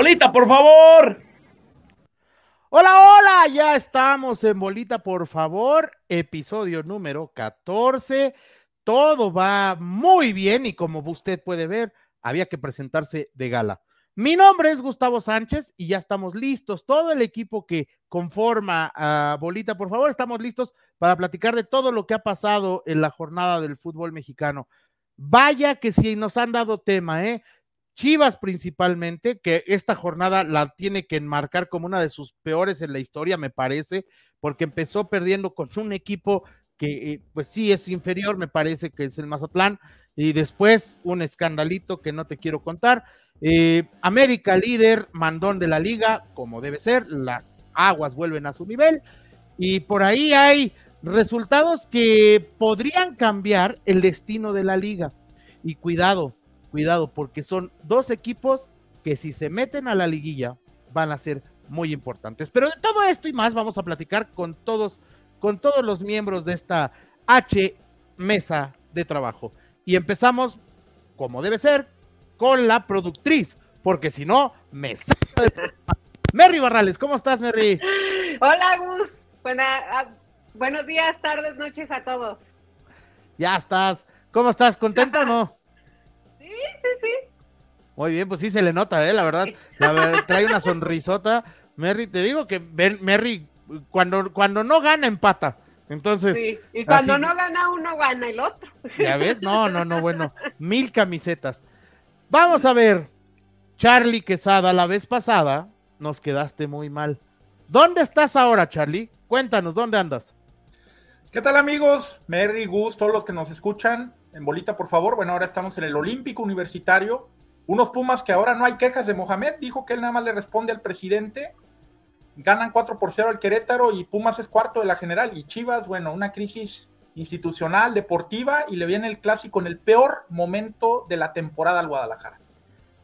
Bolita, por favor. Hola, hola, ya estamos en Bolita, por favor, episodio número 14. Todo va muy bien y como usted puede ver, había que presentarse de gala. Mi nombre es Gustavo Sánchez y ya estamos listos. Todo el equipo que conforma a Bolita, por favor, estamos listos para platicar de todo lo que ha pasado en la jornada del fútbol mexicano. Vaya que si nos han dado tema, ¿eh? Chivas principalmente, que esta jornada la tiene que enmarcar como una de sus peores en la historia, me parece, porque empezó perdiendo con un equipo que, eh, pues sí, es inferior, me parece que es el Mazatlán, y después un escandalito que no te quiero contar. Eh, América líder, mandón de la liga, como debe ser, las aguas vuelven a su nivel y por ahí hay resultados que podrían cambiar el destino de la liga. Y cuidado, cuidado, porque son dos equipos que si se meten a la liguilla van a ser muy importantes. Pero de todo esto y más vamos a platicar con todos, con todos los miembros de esta H mesa de trabajo. Y empezamos, como debe ser, con la productriz, porque si no, me saca de... Merry Barrales, ¿cómo estás, Merry? Hola, Gus. Ah, buenos días, tardes, noches a todos. Ya estás. ¿Cómo estás? ¿Contenta o no? Sí. Muy bien, pues sí se le nota, ¿eh? La verdad, la trae una sonrisota. Merry, te digo que Merry, cuando, cuando no gana, empata. Entonces. Sí, y cuando no gana uno, gana el otro. ¿Ya ves? No, no, no, bueno. Mil camisetas. Vamos a ver, Charlie Quesada, la vez pasada nos quedaste muy mal. ¿Dónde estás ahora, Charlie? Cuéntanos, ¿dónde andas? ¿Qué tal amigos? Merry, Gus, todos los que nos escuchan, en bolita por favor. Bueno, ahora estamos en el Olímpico Universitario. Unos Pumas que ahora no hay quejas de Mohamed, dijo que él nada más le responde al presidente. Ganan 4 por 0 al Querétaro y Pumas es cuarto de la general. Y Chivas, bueno, una crisis institucional, deportiva, y le viene el clásico en el peor momento de la temporada al Guadalajara.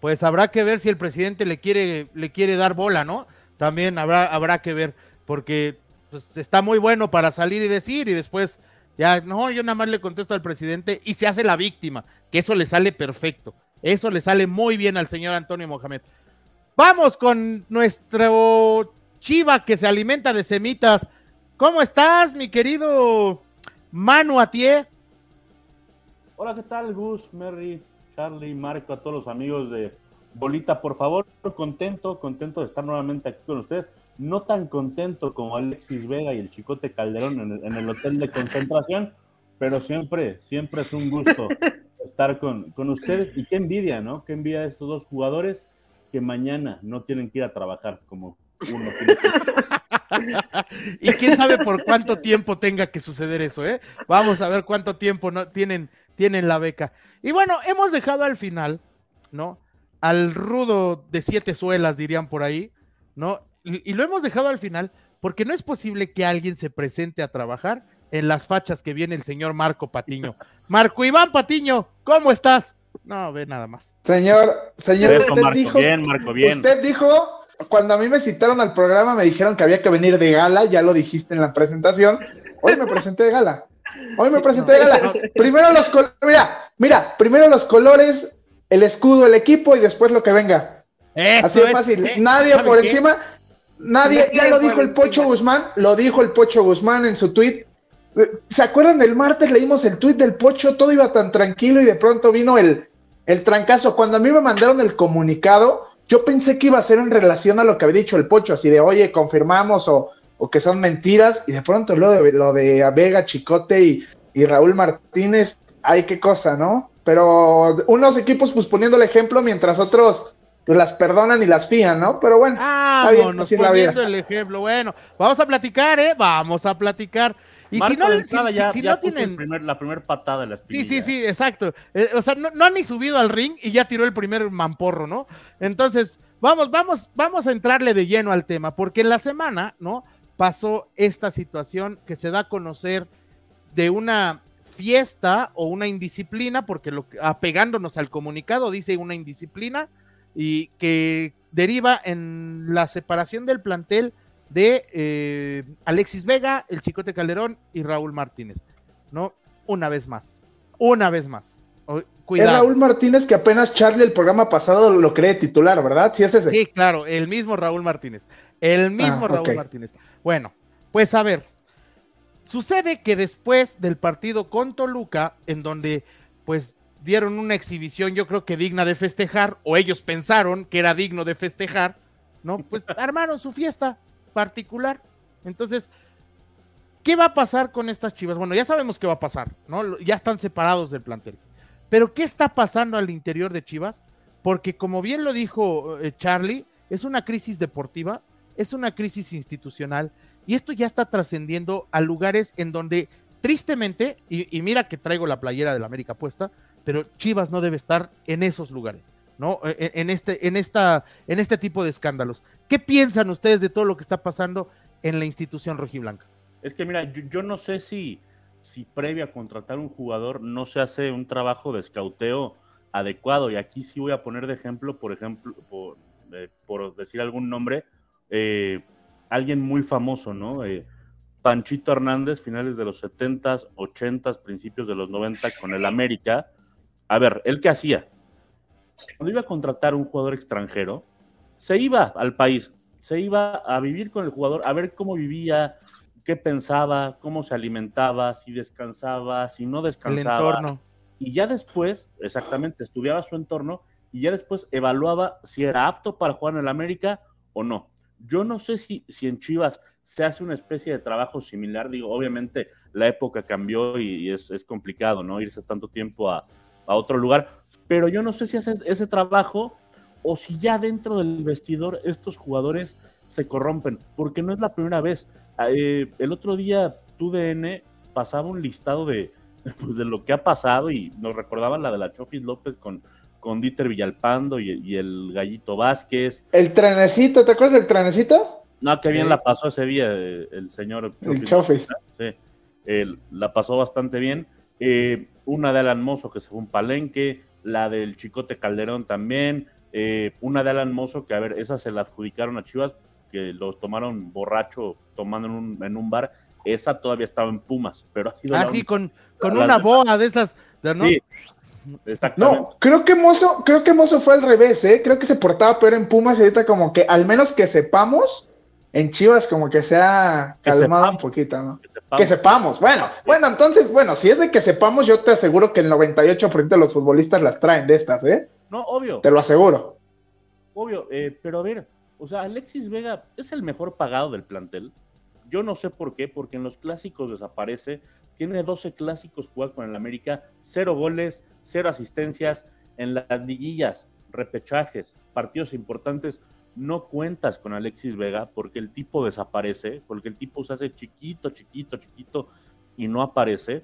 Pues habrá que ver si el presidente le quiere, le quiere dar bola, ¿no? También habrá, habrá que ver, porque pues, está muy bueno para salir y decir, y después ya, no, yo nada más le contesto al presidente y se hace la víctima, que eso le sale perfecto. Eso le sale muy bien al señor Antonio Mohamed. Vamos con nuestro Chiva que se alimenta de semitas. ¿Cómo estás, mi querido Manu Atié. Hola, ¿qué tal, Gus, Merry, Charlie, Marco, a todos los amigos de Bolita? Por favor, contento, contento de estar nuevamente aquí con ustedes. No tan contento como Alexis Vega y el Chicote Calderón en el, hotel de concentración, pero siempre, siempre es un gusto estar con, con ustedes. Y qué envidia, ¿no? Qué envidia de estos dos jugadores que mañana no tienen que ir a trabajar como uno. y quién sabe por cuánto tiempo tenga que suceder eso, ¿eh? Vamos a ver cuánto tiempo no, tienen, tienen la beca. Y bueno, hemos dejado al final, ¿no? Al rudo de siete suelas, dirían por ahí, ¿no? Y, lo hemos dejado al final porque no es posible que alguien se presente a trabajar en las fachas que viene el señor Marco Patiño. Marco Iván Patiño, ¿cómo estás? No, ve nada más. Señor, señor, usted dijo, bien, Marco, bien. Usted dijo cuando a mí me citaron al programa me dijeron que había que venir de gala, ya lo dijiste en la presentación. Hoy me presenté de gala. Hoy me presenté de gala. Primero los colores, mira, mira, primero los colores, el escudo, el equipo y después lo que venga. Así de fácil. Eh, nadie por encima, nadie, ya lo dijo el Pocho Guzmán, lo dijo el Pocho Guzmán en su tweet. ¿Se acuerdan del martes? Leímos el tweet del Pocho, todo iba tan tranquilo y de pronto vino el, el trancazo. Cuando a mí me mandaron el comunicado, yo pensé que iba a ser en relación a lo que había dicho el Pocho, así de, oye, confirmamos o, que son mentiras, y de pronto lo de, lo de Vega, Chicote y, Raúl Martínez, ay, qué cosa, ¿no? Pero unos equipos pues poniendo el ejemplo mientras otros las perdonan y las fían, ¿no? Pero bueno, ah, nos poniendo el ejemplo. Bueno, vamos a platicar, ¿eh? Vamos a platicar. Y si no, si, no tienen. la primera patada de la Sí, sí, sí, exacto. Eh, o sea, no, no, han ni subido al ring y ya tiró el primer mamporro, ¿no? Entonces, vamos, vamos, vamos a entrarle de lleno al tema, porque en la semana, ¿no? Pasó esta situación que se da a conocer de una fiesta o una indisciplina, porque lo, apegándonos al comunicado dice una indisciplina y que deriva en la separación del plantel de eh, Alexis Vega, el Chicote Calderón y Raúl Martínez, ¿no? Una vez más, una vez más. Es Raúl Martínez que apenas Charlie el programa pasado lo cree titular, ¿verdad? Sí, es ese. Sí, claro, el mismo Raúl Martínez. El mismo ah, Raúl Martínez. Bueno, pues a ver, sucede que después del partido con Toluca, en donde pues dieron una exhibición yo creo que digna de festejar, o ellos pensaron que era digno de festejar, ¿no? Pues armaron su fiesta particular. Entonces, ¿qué va a pasar con estas chivas? Bueno, ya sabemos qué va a pasar, ¿no? Ya están separados del plantel. Pero ¿qué está pasando al interior de Chivas? Porque como bien lo dijo eh, Charlie, es una crisis deportiva, es una crisis institucional y esto ya está trascendiendo a lugares en donde tristemente, y, mira que traigo la playera de la América puesta, pero Chivas no debe estar en esos lugares, ¿no? E, e, en, este, en, esta, en este tipo de escándalos. ¿Qué piensan ustedes de todo lo que está pasando en la institución rojiblanca? Es que mira, yo, no sé si, si previo a contratar un jugador no se hace un trabajo de escauteo adecuado. Y aquí sí voy a poner de ejemplo, por ejemplo, por, eh, decir algún nombre, eh, alguien muy famoso, ¿no? Eh, Panchito Hernández, finales de los 70s, 80s, principios de los 90 con el América. A ver, ¿él qué hacía? Cuando iba a contratar un jugador extranjero, se iba al país, se iba a vivir con el jugador, a ver cómo vivía, qué pensaba, cómo se alimentaba, si descansaba, si no descansaba. El entorno. Y ya después, exactamente, estudiaba su entorno y ya después evaluaba si era apto para jugar en el América o no. Yo no sé si, si en Chivas se hace una especie de trabajo similar. Digo, obviamente la época cambió y, es, complicado, ¿no? Irse tanto tiempo a, otro lugar. Pero yo no sé si hace ese trabajo o si ya dentro del vestidor estos jugadores se corrompen, porque no es la primera vez. Ah, eh, el otro día TUDN pasaba un listado de, pues, de lo que ha pasado y nos recordaban la de la Chofis López con con Dieter Villalpando y, el Gallito Vázquez. El trenecito, ¿te acuerdas del trenecito? No, qué bien la pasó ese día eh, el, señor Chofis. Sí, la pasó bastante bien. Eh, una de Alan Mozo que se fue un palenque, la del Chicote Calderón también, eh, una de Alan Mozo que, a ver, esa se la adjudicaron a Chivas, que lo tomaron borracho tomando en un, en un bar, esa todavía estaba en Pumas, pero ha sido... Ah, sí, con, con una boa de esas... ¿no? Sí, no, creo que Mozo, creo que Mozo fue al revés, ¿eh? Creo que se portaba peor en Pumas y ahorita como que, al menos que sepamos, en Chivas como que se ha calmado un poquito, ¿no? Que sepamos. Bueno, bueno, entonces, bueno, si es de que sepamos, yo te aseguro que el 98% de los futbolistas las traen de estas, ¿eh? No, obvio. Te lo aseguro. Obvio, eh, pero a ver, o sea, Alexis Vega es el mejor pagado del plantel. Yo no sé por qué, porque en los clásicos desaparece. Tiene 12 clásicos jugados con el América, cero goles, cero asistencias en las liguillas, repechajes, partidos importantes. No cuentas con Alexis Vega porque el tipo desaparece, porque el tipo se hace chiquito, chiquito, chiquito y no aparece.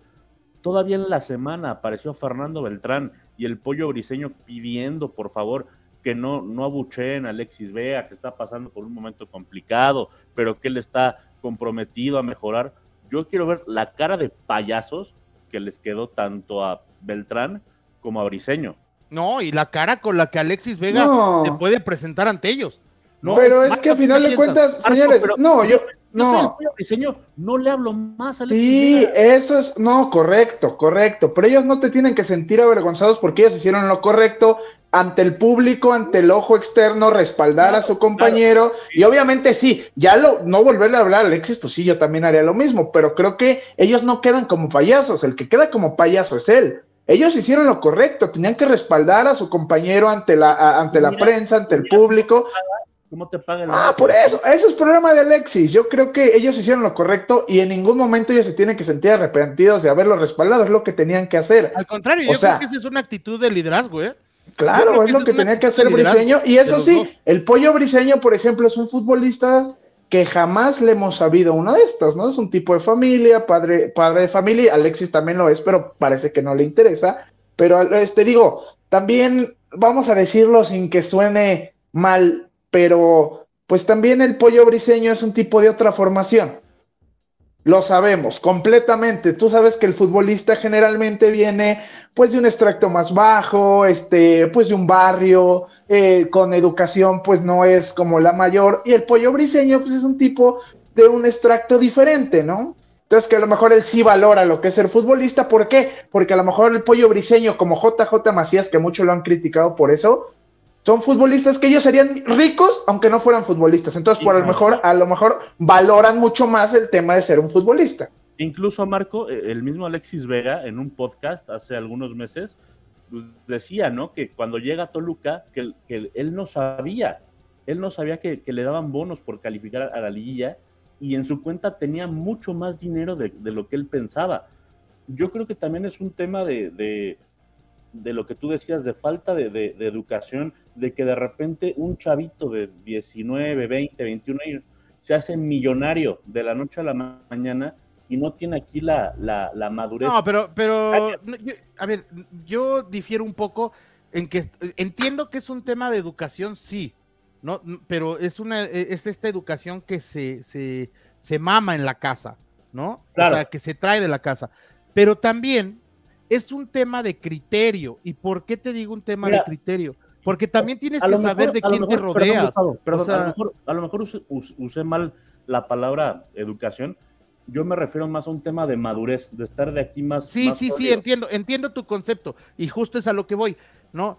Todavía en la semana apareció Fernando Beltrán y el pollo briseño pidiendo, por favor, que no, no abucheen a Alexis Vega, que está pasando por un momento complicado, pero que él está comprometido a mejorar. Yo quiero ver la cara de payasos que les quedó tanto a Beltrán como a Briseño. No, y la cara con la que Alexis Vega se puede presentar ante ellos. No, pero es que a final de cuentas, señores, no, yo, no. Briseño, no le hablo más a Alexis Sí, eso es, no, correcto, correcto, pero ellos no te tienen que sentir avergonzados porque ellos hicieron lo correcto ante el público, ante el ojo externo, respaldar a su compañero. Y obviamente sí, ya lo, no volverle a hablar a Alexis, pues sí, yo también haría lo mismo, pero creo que ellos no quedan como payasos, el que queda como payaso es él. Ellos hicieron lo correcto, tenían que respaldar a su compañero ante la, ante la prensa, ante el público. ¿Cómo te pagan? Ah, por eso, eso es problema de Alexis. Yo creo que ellos hicieron lo correcto y en ningún momento ellos se tienen que sentir arrepentidos de haberlo respaldado, es lo que tenían que hacer. Al contrario, yo creo que esa es una actitud de liderazgo, ¿eh? Claro, es lo que tenía que hacer Briseño. Y eso sí, el pollo Briseño, por ejemplo, es un futbolista que jamás le hemos sabido uno de estos, ¿no? Es un tipo de familia, padre, padre de familia, Alexis también lo es, pero parece que no le interesa. Pero este digo, también vamos a decirlo sin que suene mal, pero pues también el pollo briseño es un tipo de otra formación. Lo sabemos completamente. Tú sabes que el futbolista generalmente viene pues de un extracto más bajo, este, pues de un barrio, eh, con educación pues no es como la mayor, y el pollo briseño pues es un tipo de un extracto diferente, ¿no? Entonces, que a lo mejor él sí valora lo que es ser futbolista. ¿Por qué? Porque a lo mejor el pollo briseño, como JJ Macías, que muchos lo han criticado por eso, son futbolistas que ellos serían ricos aunque no fueran futbolistas. Entonces, por lo mejor, a lo mejor valoran mucho más el tema de ser un futbolista. Incluso, Marco, eh, el mismo Alexis Vega, en un podcast hace algunos meses, pues, decía, ¿no? Que cuando llega a Toluca, que, él no sabía, él no sabía que, le daban bonos por calificar a la liguilla y en su cuenta tenía mucho más dinero de, lo que él pensaba. Yo creo que también es un tema de, de, lo que tú decías, de falta de, educación, de que de repente un chavito de 19, 20, 21 años se hace millonario de la noche a la mañana y no tiene aquí la, la, madurez. No, pero, pero, a ver, yo difiero un poco en que entiendo que es un tema de educación, sí, no, pero es una, e, es esta educación que se, se, se mama en la casa, ¿no? O sea, que se trae de la casa. Pero también es un tema de criterio. ¿Y por qué te digo un tema de criterio? Porque también tienes que saber de quién te rodeas. Perdón, a, lo mejor, a lo mejor usé, mal la palabra educación. Yo me refiero más a un tema de madurez, de estar de aquí más. Sí, sí, sí, entiendo, entiendo tu concepto. Y justo es a lo que voy, ¿no?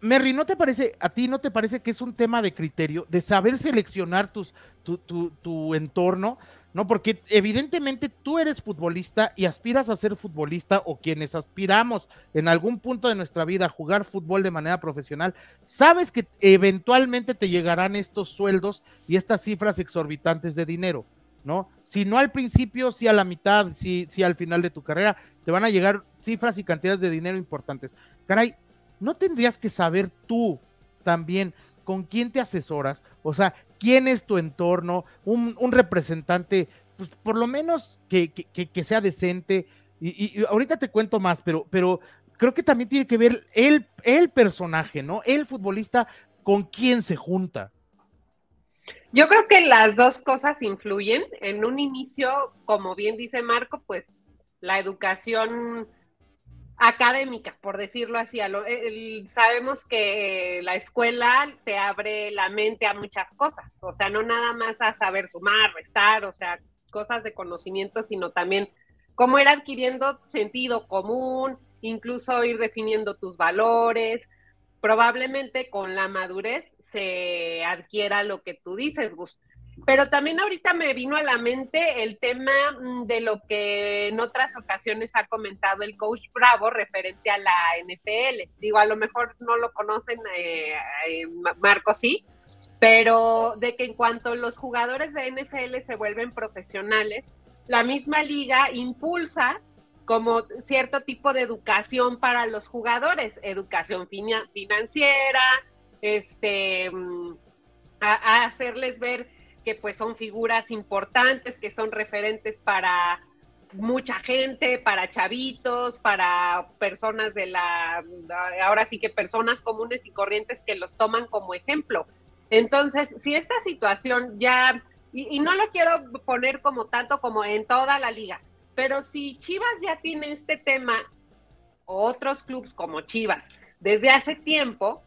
Merry, ¿no te parece, a ti no te parece que es un tema de criterio, de saber seleccionar tus, tu, tu, tu entorno? ¿no? Porque evidentemente tú eres futbolista y aspiras a ser futbolista o quienes aspiramos en algún punto de nuestra vida a jugar fútbol de manera profesional, sabes que eventualmente te llegarán estos sueldos y estas cifras exorbitantes de dinero, ¿no? Si no al principio, si a la mitad, si, si al final de tu carrera, te van a llegar cifras y cantidades de dinero importantes. Caray, ¿no tendrías que saber tú también con quién te asesoras? O sea, ¿quién es tu entorno? Un, representante, pues por lo menos que, sea decente. Y, ahorita te cuento más, pero, creo que también tiene que ver el, el personaje, ¿no? El futbolista con quién se junta. Yo creo que las dos cosas influyen. En un inicio, como bien dice Marco, pues la educación académica, por decirlo así. sabemos que la escuela te abre la mente a muchas cosas, o sea, no nada más a saber sumar, restar, o sea, cosas de conocimiento, sino también cómo ir adquiriendo sentido común, incluso ir definiendo tus valores. Probablemente con la madurez se adquiera lo que tú dices, Gus. Pero también ahorita me vino a la mente el tema mm, de lo que en otras ocasiones ha comentado el coach Bravo referente a la NFL. Digo, a lo mejor no lo conocen, eh, eh, Marco sí, pero de que en cuanto los jugadores de NFL se vuelven profesionales, la misma liga impulsa como cierto tipo de educación para los jugadores, educación financiera, este, mm, a hacerles ver que pues son figuras importantes, que son referentes para mucha gente, para chavitos, para personas de la, ahora sí que personas comunes y corrientes que los toman como ejemplo. Entonces, si esta situación ya, y, no lo quiero poner como tanto como en toda la liga, pero si Chivas ya tiene este tema, otros clubes como Chivas, desde hace tiempo,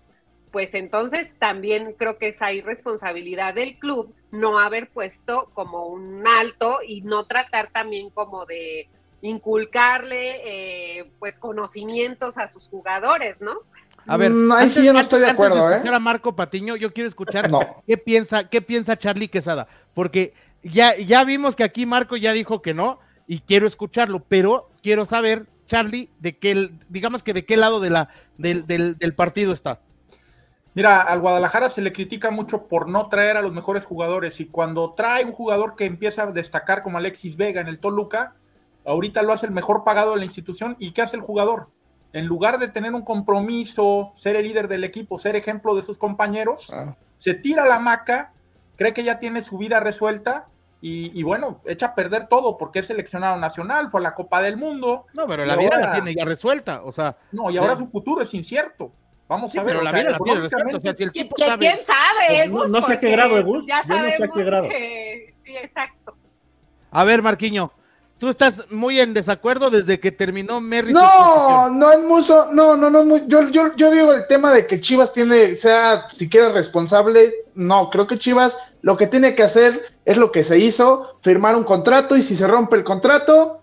pues entonces también creo que es ahí responsabilidad del club no haber puesto como un alto y no tratar también como de inculcarle eh, pues conocimientos a sus jugadores, ¿no? A ver, mm, ahí sí yo no estoy de acuerdo, de escuchar ¿eh? a Marco Patiño, yo quiero escuchar qué piensa, qué piensa Charlie Quesada, porque ya, ya vimos que aquí Marco ya dijo que no y quiero escucharlo, pero quiero saber, Charlie, de qué, digamos que de qué lado de la, del, del partido está. Mira, al Guadalajara se le critica mucho por no traer a los mejores jugadores y cuando trae un jugador que empieza a destacar como Alexis Vega en el Toluca, ahorita lo hace el mejor pagado de la institución y ¿qué hace el jugador? En lugar de tener un compromiso, ser el líder del equipo, ser ejemplo de sus compañeros, se tira la maca, cree que ya tiene su vida resuelta y, bueno, echa a perder todo porque es seleccionado nacional, fue a la Copa del Mundo. No, pero la vida la tiene ya resuelta, o sea. No, y ahora su futuro es incierto. Vamos a ver. Pero la vida la tiene o sea, si el tipo sabe. ¿Quién sabe, No, no sé a qué grado, Gus. Ya Yo no sé a qué grado. sí, exacto. A ver, Marquiño. Tú estás muy en desacuerdo desde que terminó Merry. No, no es mucho, no, no, no, yo, yo, yo digo el tema de que Chivas tiene, sea siquiera responsable, no, creo que Chivas lo que tiene que hacer Es lo que se hizo, firmar un contrato y si se rompe el contrato,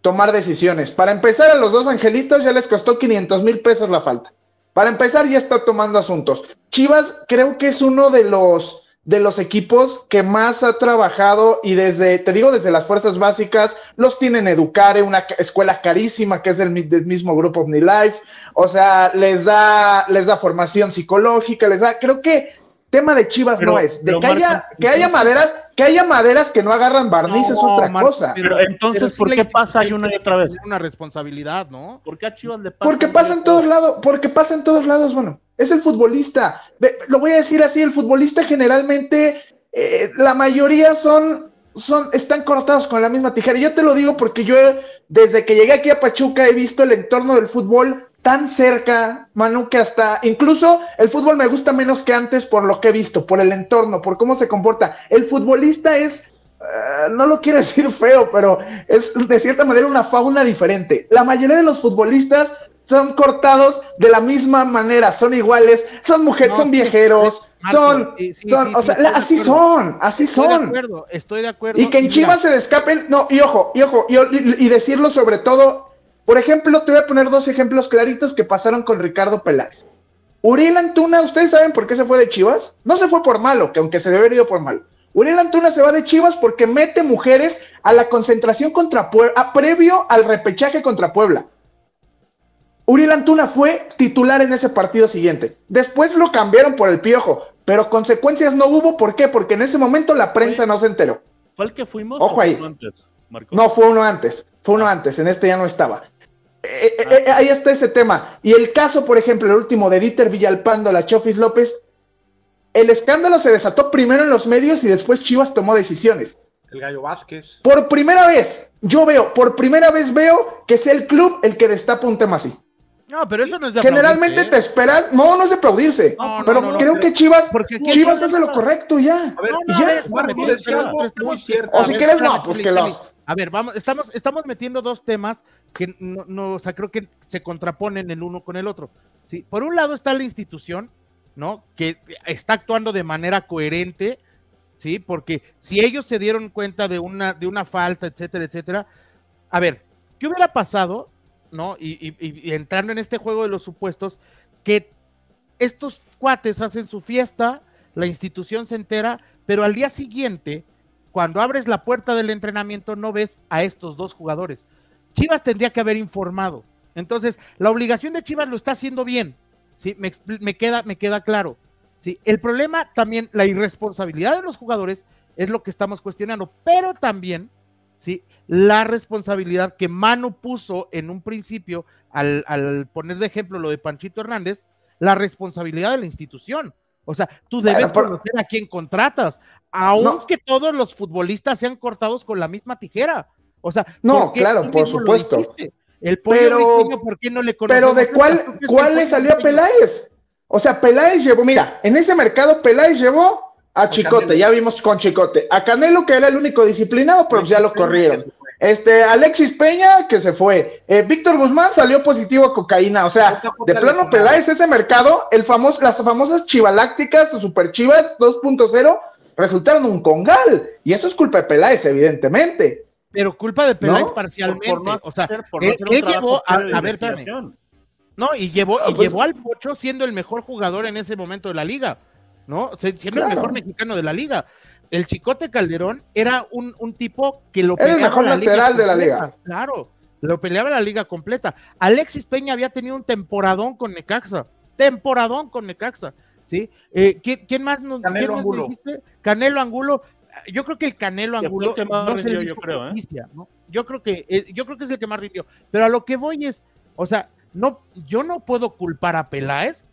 tomar decisiones. Para empezar, a los dos angelitos ya les costó 500 mil pesos la falta. Para empezar, ya está tomando asuntos. Chivas creo que es uno de los de los equipos que más ha trabajado y desde, te digo, desde las fuerzas básicas, los tienen Educare, una escuela carísima que es del, mismo grupo OmniLife, o sea, les da, les da formación psicológica, les da, creo que tema de Chivas no es, de que haya, que haya maderas, que haya maderas que no agarran barniz es otra cosa. Pero entonces, ¿por qué pasa ahí una y otra vez? Una responsabilidad, ¿no? ¿Por qué a Chivas le pasa? Porque pasa en todos lados, porque pasa en todos lados, bueno, es el futbolista. Lo voy a decir así, el futbolista generalmente, eh, la mayoría son, son, están cortados con la misma tijera. Yo te lo digo porque yo, desde que llegué aquí a Pachuca, he visto el entorno del fútbol tan cerca, Manu, que hasta incluso el fútbol me gusta menos que antes por lo que he visto, por el entorno, por cómo se comporta. El futbolista es, eh, no lo quiero decir feo, pero es de cierta manera una fauna diferente. La mayoría de los futbolistas son cortados de la misma manera, son iguales, son mujeres, son viajeros, son, son o sea, así son, así estoy son. De acuerdo, estoy de acuerdo. Y que en Chivas se le escapen, no, y ojo, y ojo, y decirlo sobre todo por ejemplo, te voy a poner dos ejemplos claritos que pasaron con Ricardo Peláez. Uriel Antuna, ¿ustedes saben por qué se fue de Chivas? No se fue por malo, que aunque se debe haber ido por malo. Uriel Antuna se va de Chivas porque mete mujeres a la concentración contra Puebla, previo al repechaje contra Puebla. Uriel Antuna fue titular en ese partido siguiente. Después lo cambiaron por el piojo, pero consecuencias no hubo. ¿Por qué? Porque en ese momento la prensa no se enteró. ¿Fue el que fuimos? Ojo ahí. No, fue uno antes. Fue uno antes. En este ya no estaba. Eh, eh, eh, ahí está ese tema. Y el caso, por ejemplo, el último de Dieter Villalpando, la Chofis López, el escándalo se desató primero en los medios y después Chivas tomó decisiones. El Gallo Vázquez. Por primera vez, yo veo, por primera vez veo que sea el club el que destapa un tema así. No, pero eso no es de Generalmente te esperas, no, no es de aplaudirse, pero creo que Chivas, Chivas hace lo correcto ya. A ver, ya. O si quieres, no, pues que los a ver, vamos, estamos, estamos metiendo dos temas que no, o sea, creo que se contraponen el uno con el otro. ¿sí? Por un lado está la institución, ¿no? Que está actuando de manera coherente, ¿sí? Porque si ellos se dieron cuenta de una, de una falta, etcétera, etcétera, a ver, ¿qué hubiera pasado, ¿no? Y, y entrando en este juego de los supuestos, que estos cuates hacen su fiesta, la institución se entera, pero al día siguiente cuando abres la puerta del entrenamiento no ves a estos dos jugadores. Chivas tendría que haber informado. Entonces, la obligación de Chivas lo está haciendo bien. ¿sí? Me, queda, me queda claro. ¿sí? El problema también, la irresponsabilidad de los jugadores es lo que estamos cuestionando, pero también ¿sí? la responsabilidad que Manu puso en un principio al, al poner de ejemplo lo de Panchito Hernández, la responsabilidad de la institución. O sea, tú debes conocer a quién contratas, aunque todos los futbolistas sean cortados con la misma tijera. O sea, no, claro, por supuesto. El pollo pero, ¿por qué no le Pero de cuál, cuál le salió a Peláez? O sea, Peláez llevó, mira, en ese mercado Peláez llevó a Chicote, ya vimos con Chicote, a Canelo que era el único disciplinado, pero ya lo corrieron. Este, Alexis Peña, que se fue. Eh, Víctor Guzmán salió positivo a cocaína. O sea, de plano Peláez, ese mercado, el famoso, las famosas chivalácticas o super chivas 2.0 resultaron un congal. Y eso es culpa de Peláez, evidentemente. Pero culpa de Peláez parcialmente. o sea, él, llevó a, ver, espérame. No, y llevó, y pues llevó al Pocho siendo el mejor jugador en ese momento de la liga, ¿no? Siendo el mejor mexicano de la liga el Chicote Calderón era un, tipo que lo peleaba. el mejor lateral de la liga. Claro, lo peleaba la liga completa. Alexis Peña había tenido un temporadón con Necaxa. Temporadón con Necaxa. ¿sí? Eh, ¿quién, más nos Canelo Angulo. dijiste? Canelo Angulo. Yo creo que el Canelo Angulo no se yo creo, ¿eh? ¿no? Yo creo que eh, yo creo que es el que más rindió. Pero a lo que voy es, o sea, no, yo no puedo culpar a Peláez,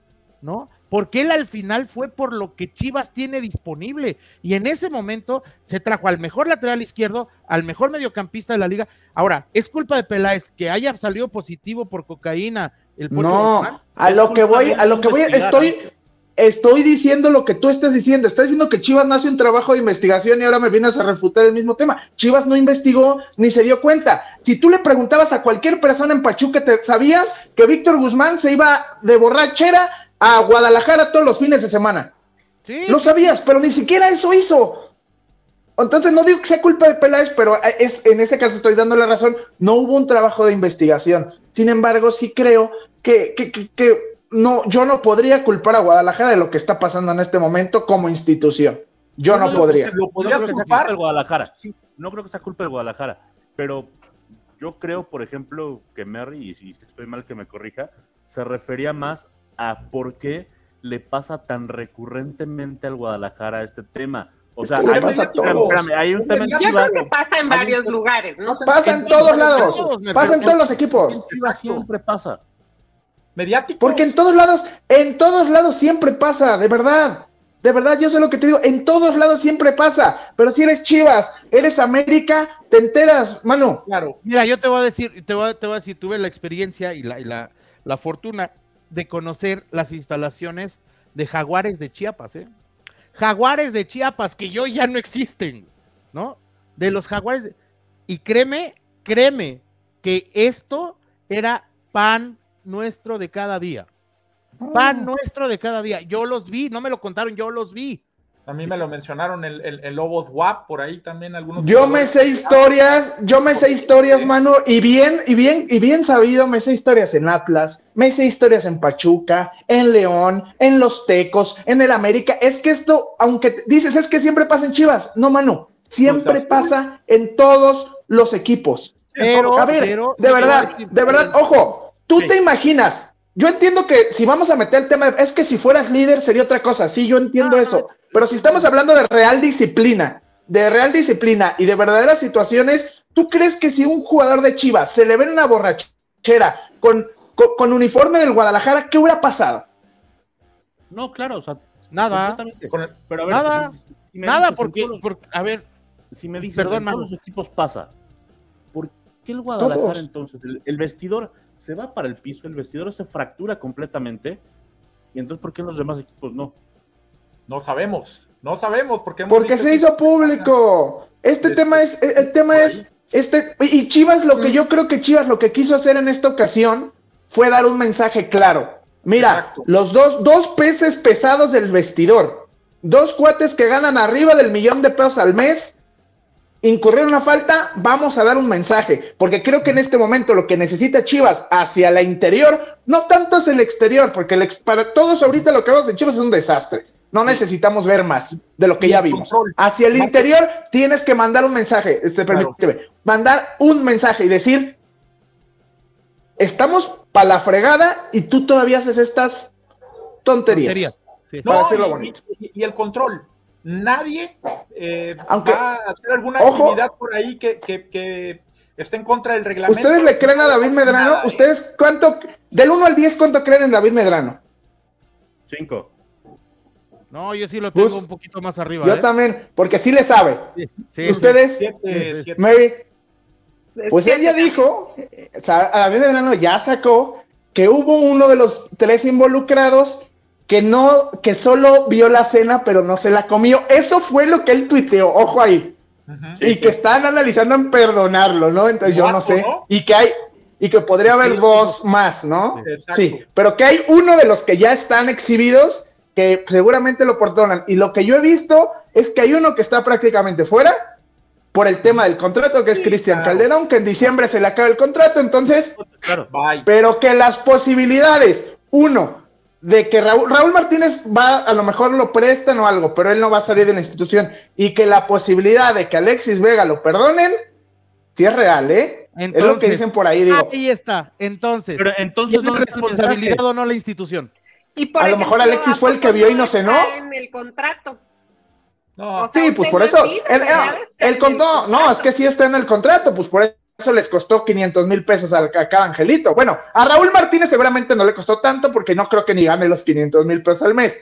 ¿no? porque él al final fue por lo que Chivas tiene disponible. Y en ese momento se trajo al mejor lateral izquierdo, al mejor mediocampista de la liga. Ahora, ¿es culpa de Peláez que haya salido positivo por cocaína? El no, a lo que voy, a lo que voy, estoy, estoy diciendo lo que tú estás diciendo. Estás diciendo que Chivas no hace un trabajo de investigación y ahora me vienes a refutar el mismo tema. Chivas no investigó ni se dio cuenta. Si tú le preguntabas a cualquier persona en Pachuca, ¿te sabías que Víctor Guzmán se iba de borrachera a Guadalajara todos los fines de semana. Sí, Lo sabías, pero ni siquiera eso hizo. entonces no digo que sea culpa de Peláez, pero es, en ese caso estoy dando la razón, no hubo un trabajo de investigación. Sin embargo, sí creo que, que, que, no, yo no podría culpar a Guadalajara de lo que está pasando en este momento como institución. Yo no, podría. Lo podría no culpar el Guadalajara. No creo que sea culpa del Guadalajara, pero yo creo, por ejemplo, que Mary, y si estoy mal que me corrija, se refería más a por qué le pasa tan recurrentemente al Guadalajara este tema. O sea, hay, pasa hay, un tema Yo creo que pasa en varios lugares, ¿no? Pasa en todos lados, pasa en todos los equipos. siempre pasa. Mediático. Porque en todos lados, en todos lados siempre pasa, de verdad. De verdad, yo sé lo que te digo, en todos lados siempre pasa, pero si eres Chivas, eres América, te enteras, mano. Claro. Mira, yo te voy a decir, te voy a, te voy a decir, tuve la experiencia y la, y la, la fortuna de conocer las instalaciones de Jaguares de Chiapas, ¿eh? Jaguares de Chiapas, que yo ya no existen, ¿no? De los Jaguares. Y créeme, créeme que esto era pan nuestro de cada día. Pan ah. nuestro de cada día. Yo los vi, no me lo contaron, yo los vi. A mí me lo mencionaron el, el, el Lobos WAP, por ahí también algunos. Yo me sé historias, yo me sé historias, mano, y bien, y bien, y bien sabido, me sé historias en Atlas, me sé historias en Pachuca, en León, en Los Tecos, en el América. Es que esto, aunque dices, es que siempre pasa en Chivas. No, mano, siempre pasa en todos los equipos. Pero, a ver, de verdad, de verdad, ojo, tú te imaginas yo entiendo que si vamos a meter el tema, es que si fueras líder sería otra cosa, sí, yo entiendo eso, pero si estamos hablando de real disciplina, de real disciplina y de verdaderas situaciones, ¿tú crees que si un jugador de Chivas se le ve en una borrachera con, con, uniforme del Guadalajara, qué hubiera pasado? No, claro, o sea, nada, pero nada, nada, porque, a ver, si me dices, perdón, todos los equipos pasa, ¿por qué el Guadalajara entonces, el vestidor se va para el piso, el vestidor se fractura completamente. Y entonces, ¿por qué los demás equipos no? No sabemos, no sabemos porque porque se hizo público. Este tema es, el tema es, este, y Chivas lo que yo creo que Chivas lo que quiso hacer en esta ocasión fue dar un mensaje claro. Mira, los dos, dos peces pesados del vestidor, dos cuates que ganan arriba del millón de pesos al mes, incurrir una falta, vamos a dar un mensaje, porque creo que en este momento lo que necesita Chivas hacia la interior, no tanto es el exterior, porque para todos ahorita lo que vemos en Chivas es un desastre. No necesitamos ver más de lo que ya vimos. Hacia el interior tienes que mandar un mensaje, este, permíteme, mandar un mensaje y decir, estamos para la fregada y tú todavía haces estas tonterías. para decirlo bonito. y el control, nadie eh, va a hacer alguna actividad por ahí que, que, esté en contra del reglamento. ¿Ustedes le creen a David Medrano? ¿Ustedes cuánto, del 1 al 10, cuánto creen en David Medrano? 5. No, yo sí lo tengo un poquito más arriba. Yo ¿eh? también, porque sí le sabe. ¿Ustedes? Mary. Pues él ya dijo, a David Medrano ya sacó que hubo uno de los tres involucrados que no, que solo vio la cena, pero no se la comió. Eso fue lo que él tuiteó, ojo ahí. y que están analizando en perdonarlo, ¿no? Entonces yo no sé. Y que hay, y que podría haber dos más, ¿no? Sí, pero que hay uno de los que ya están exhibidos que seguramente lo perdonan. Y lo que yo he visto es que hay uno que está prácticamente fuera por el tema del contrato, que es Cristian Calderón, que en diciembre se le acaba el contrato, entonces, pero que las posibilidades, uno, de que Raúl, Raúl, Martínez va, a lo mejor lo prestan o algo, pero él no va a salir de la institución. Y que la posibilidad de que Alexis Vega lo perdonen, sí es real, ¿eh? es lo que dicen por ahí, digo. Ahí está, entonces. Pero entonces no responsabilidad o no la institución. Y a lo mejor Alexis fue el que vio y no cenó. En el contrato. No, sí, pues por eso. El, no, no, es que sí está en el contrato, pues por eso eso les costó 500 mil pesos a, cada angelito. Bueno, a Raúl Martínez seguramente no le costó tanto porque no creo que ni gane los 500 mil pesos al mes,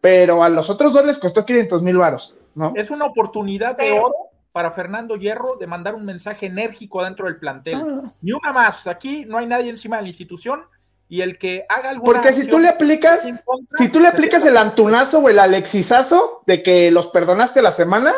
pero a los otros dos les costó 500 mil varos, ¿no? Es una oportunidad de oro para Fernando Hierro de mandar un mensaje enérgico dentro del plantel. Ah. Ni una más, aquí no hay nadie encima de la institución y el que haga algo. Porque si tú le aplicas, si tú le aplicas el antunazo o el alexizazo de que los perdonaste la semana,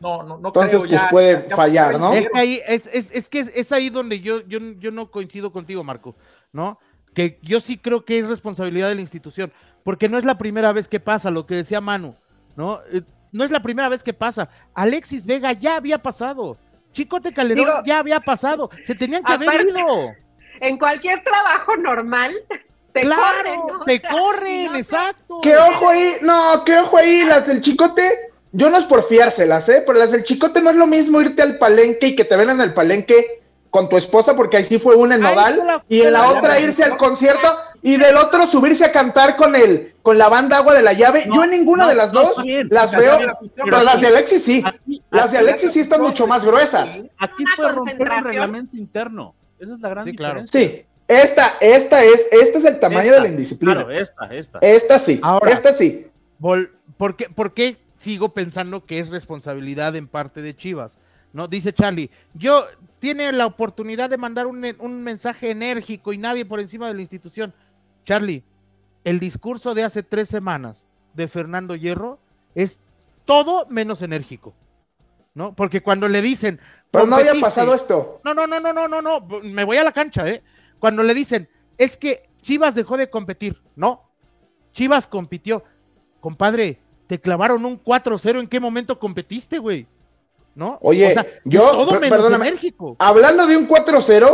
no, no, no Entonces, pues puede fallar, ¿no? Es que ahí, es, es, es, que es ahí donde yo, yo, yo no coincido contigo, Marco, ¿no? Que yo sí creo que es responsabilidad de la institución, porque no es la primera vez que pasa lo que decía Manu, ¿no? Eh, no es la primera vez que pasa. Alexis Vega ya había pasado. Chicote Calderón Digo, ya había pasado. Se tenían que haber ido. En cualquier trabajo normal, te claro, corren, ¿no? te O sea, corren, no exacto. Que ojo ahí, no, que ojo ahí, las del chicote, yo no es por fiárselas, ¿eh? Pero las del chicote no es lo mismo irte al palenque y que te ven en el palenque con tu esposa, porque ahí sí fue una en Nodal, la- y en la la- otra irse al concierto, y del otro subirse a cantar con el, con la banda Agua de la Llave. No, yo en ninguna no, de las no, dos bien. las veo, la pero las de Alexis sí. Aquí, Las de aquí- Alexis sí están mucho más gruesas. aquí fue romper un reglamento interno. Esa es la gran Sí, claro. diferencia. Sí, esta, esta es, este es el tamaño Esta, de la indisciplina. Claro, esta, esta. Esta sí, Ahora. esta sí. Vol- ¿por, qué, por qué sigo pensando que es responsabilidad en parte de Chivas? ¿No? Dice Charlie, yo tiene la oportunidad de mandar un, un mensaje enérgico y nadie por encima de la institución. Charlie, el discurso de hace tres semanas de Fernando Hierro es todo menos enérgico. ¿No? Porque cuando le dicen. Pero no había pasado esto. No, no, no, no, no, no, no. Me voy a la cancha, ¿eh? Cuando le dicen, es que Chivas dejó de competir. No. Chivas compitió. Compadre, te clavaron un 4-0. ¿En qué momento competiste, güey? ¿No? Oye, O sea, yo- es todo menos enérgico. Hablando de un 4-0,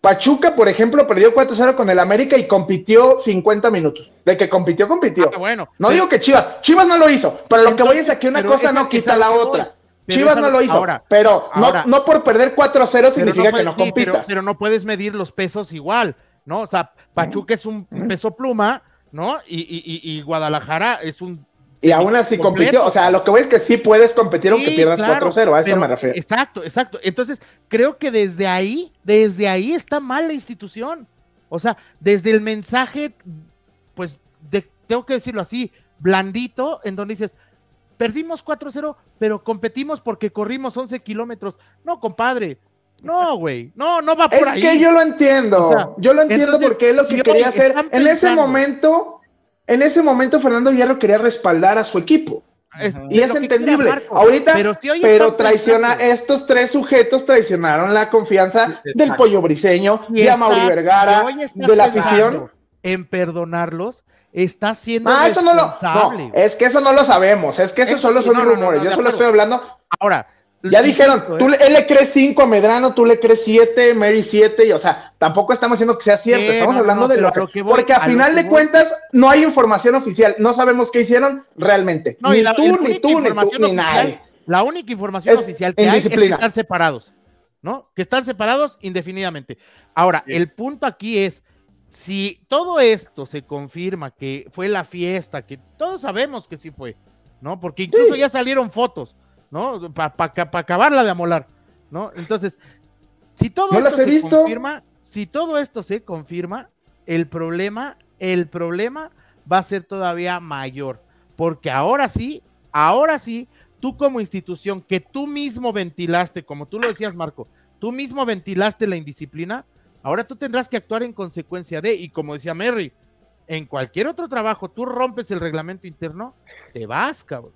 Pachuca, por ejemplo, perdió 4-0 con el América y compitió 50 minutos. De que compitió, compitió. Ah, bueno. No pero- digo que Chivas, Chivas no lo hizo, pero lo que voy es que una cosa no quita la otra. Pero Chivas no lo- hizo, ahora, pero no, ahora- no por perder 4-0 pero significa puedes- que no sí, pero- compitas. pero, no puedes medir los pesos igual, ¿no? O sea, Pachuca es un un peso pluma, ¿no? Y, y- y- y Guadalajara es un. Y aún así completo. compitió. O sea, lo que voy es que sí puedes competir aunque Sí, pierdas claro, 4-0, a eso pero- me refiero. Exacto, exacto. Entonces, creo que desde ahí, desde ahí está mal la institución. O sea, desde el mensaje, pues, de- tengo que decirlo así, blandito, en donde dices, perdimos 4-0, pero competimos porque corrimos 11 kilómetros. No, compadre. No, güey. No, no va por Es ahí. que yo lo entiendo, O sea, yo lo entiendo entonces, porque es lo si que quería hacer. En ese momento, en ese momento Fernando Hierro quería respaldar a su equipo. Es- Y es entendible. Marco. Ahorita, pero, si traiciona, pensando- estos tres sujetos traicionaron la confianza del pollo briseño, si de Amaury Vergara, si de la afición. En perdonarlos, está siendo Ah, eso no lo, no, es que eso no lo sabemos, es que eso, Eso solo sí, son no, no, no, rumores, no, yo solo acuerdo. estoy hablando, Ahora, ya dijeron, ¿eh? le- él le cree 5 a Medrano, tú le crees 7, Mary 7, y o sea, tampoco estamos diciendo que sea cierto, estamos no, hablando no, de lo que, que voy- porque a, final de voy- cuentas no hay información oficial, no sabemos qué hicieron realmente, No, ni la- tú, ni tú, ni tú, ni nadie. La única información Es oficial que hay es que están separados, ¿no? Que están separados indefinidamente. Ahora, Sí. el punto aquí es, si todo esto se confirma que fue la fiesta, que todos sabemos que sí fue, ¿no? Porque incluso Sí. ya salieron fotos, ¿no? Para acabarla de amolar, ¿no? Entonces, si todo No esto se visto. confirma, si todo esto se confirma, el problema, el problema va a ser todavía mayor, porque ahora sí, ahora sí, tú como institución que tú mismo ventilaste, como tú lo decías, Marco, tú mismo ventilaste la indisciplina, ahora tú tendrás que actuar en consecuencia de, y como decía Merry, en cualquier otro trabajo, tú rompes el reglamento interno, te vas, cabrón,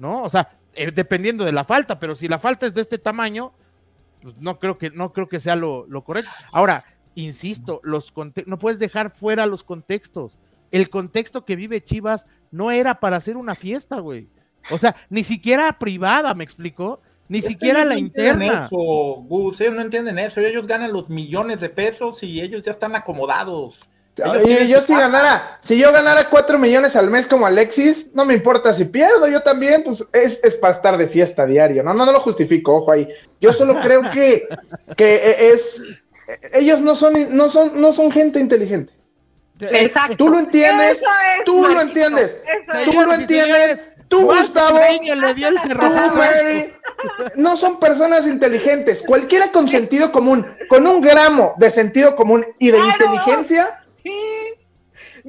¿no? O sea, eh, dependiendo de la falta, pero si la falta es de este tamaño, pues no creo que, no creo que sea lo, lo correcto. Ahora, insisto, los no puedes dejar fuera los contextos. El contexto que vive Chivas no era para hacer una fiesta, güey. O sea, ni siquiera privada, me explicó, ni Es siquiera la no interna. Eso, Gus, ellos no entienden eso. Ellos ganan los millones de pesos y ellos ya están acomodados. Tienen yo si ganara, si yo ganara 4 millones al mes como Alexis, no me importa si pierdo, yo también, pues es, es para estar de fiesta diario. No, no, no lo justifico, ojo ahí. Yo solo creo que, que es ellos no son, no son, no son gente inteligente. Exacto. Tú lo entiendes, es, tú lo entiendes, tú lo y entiendes, tú Gustavo, Peña le dio el tú. Mary, no son personas inteligentes. Cualquiera con sentido común, con un gramo de sentido común y de Claro. inteligencia.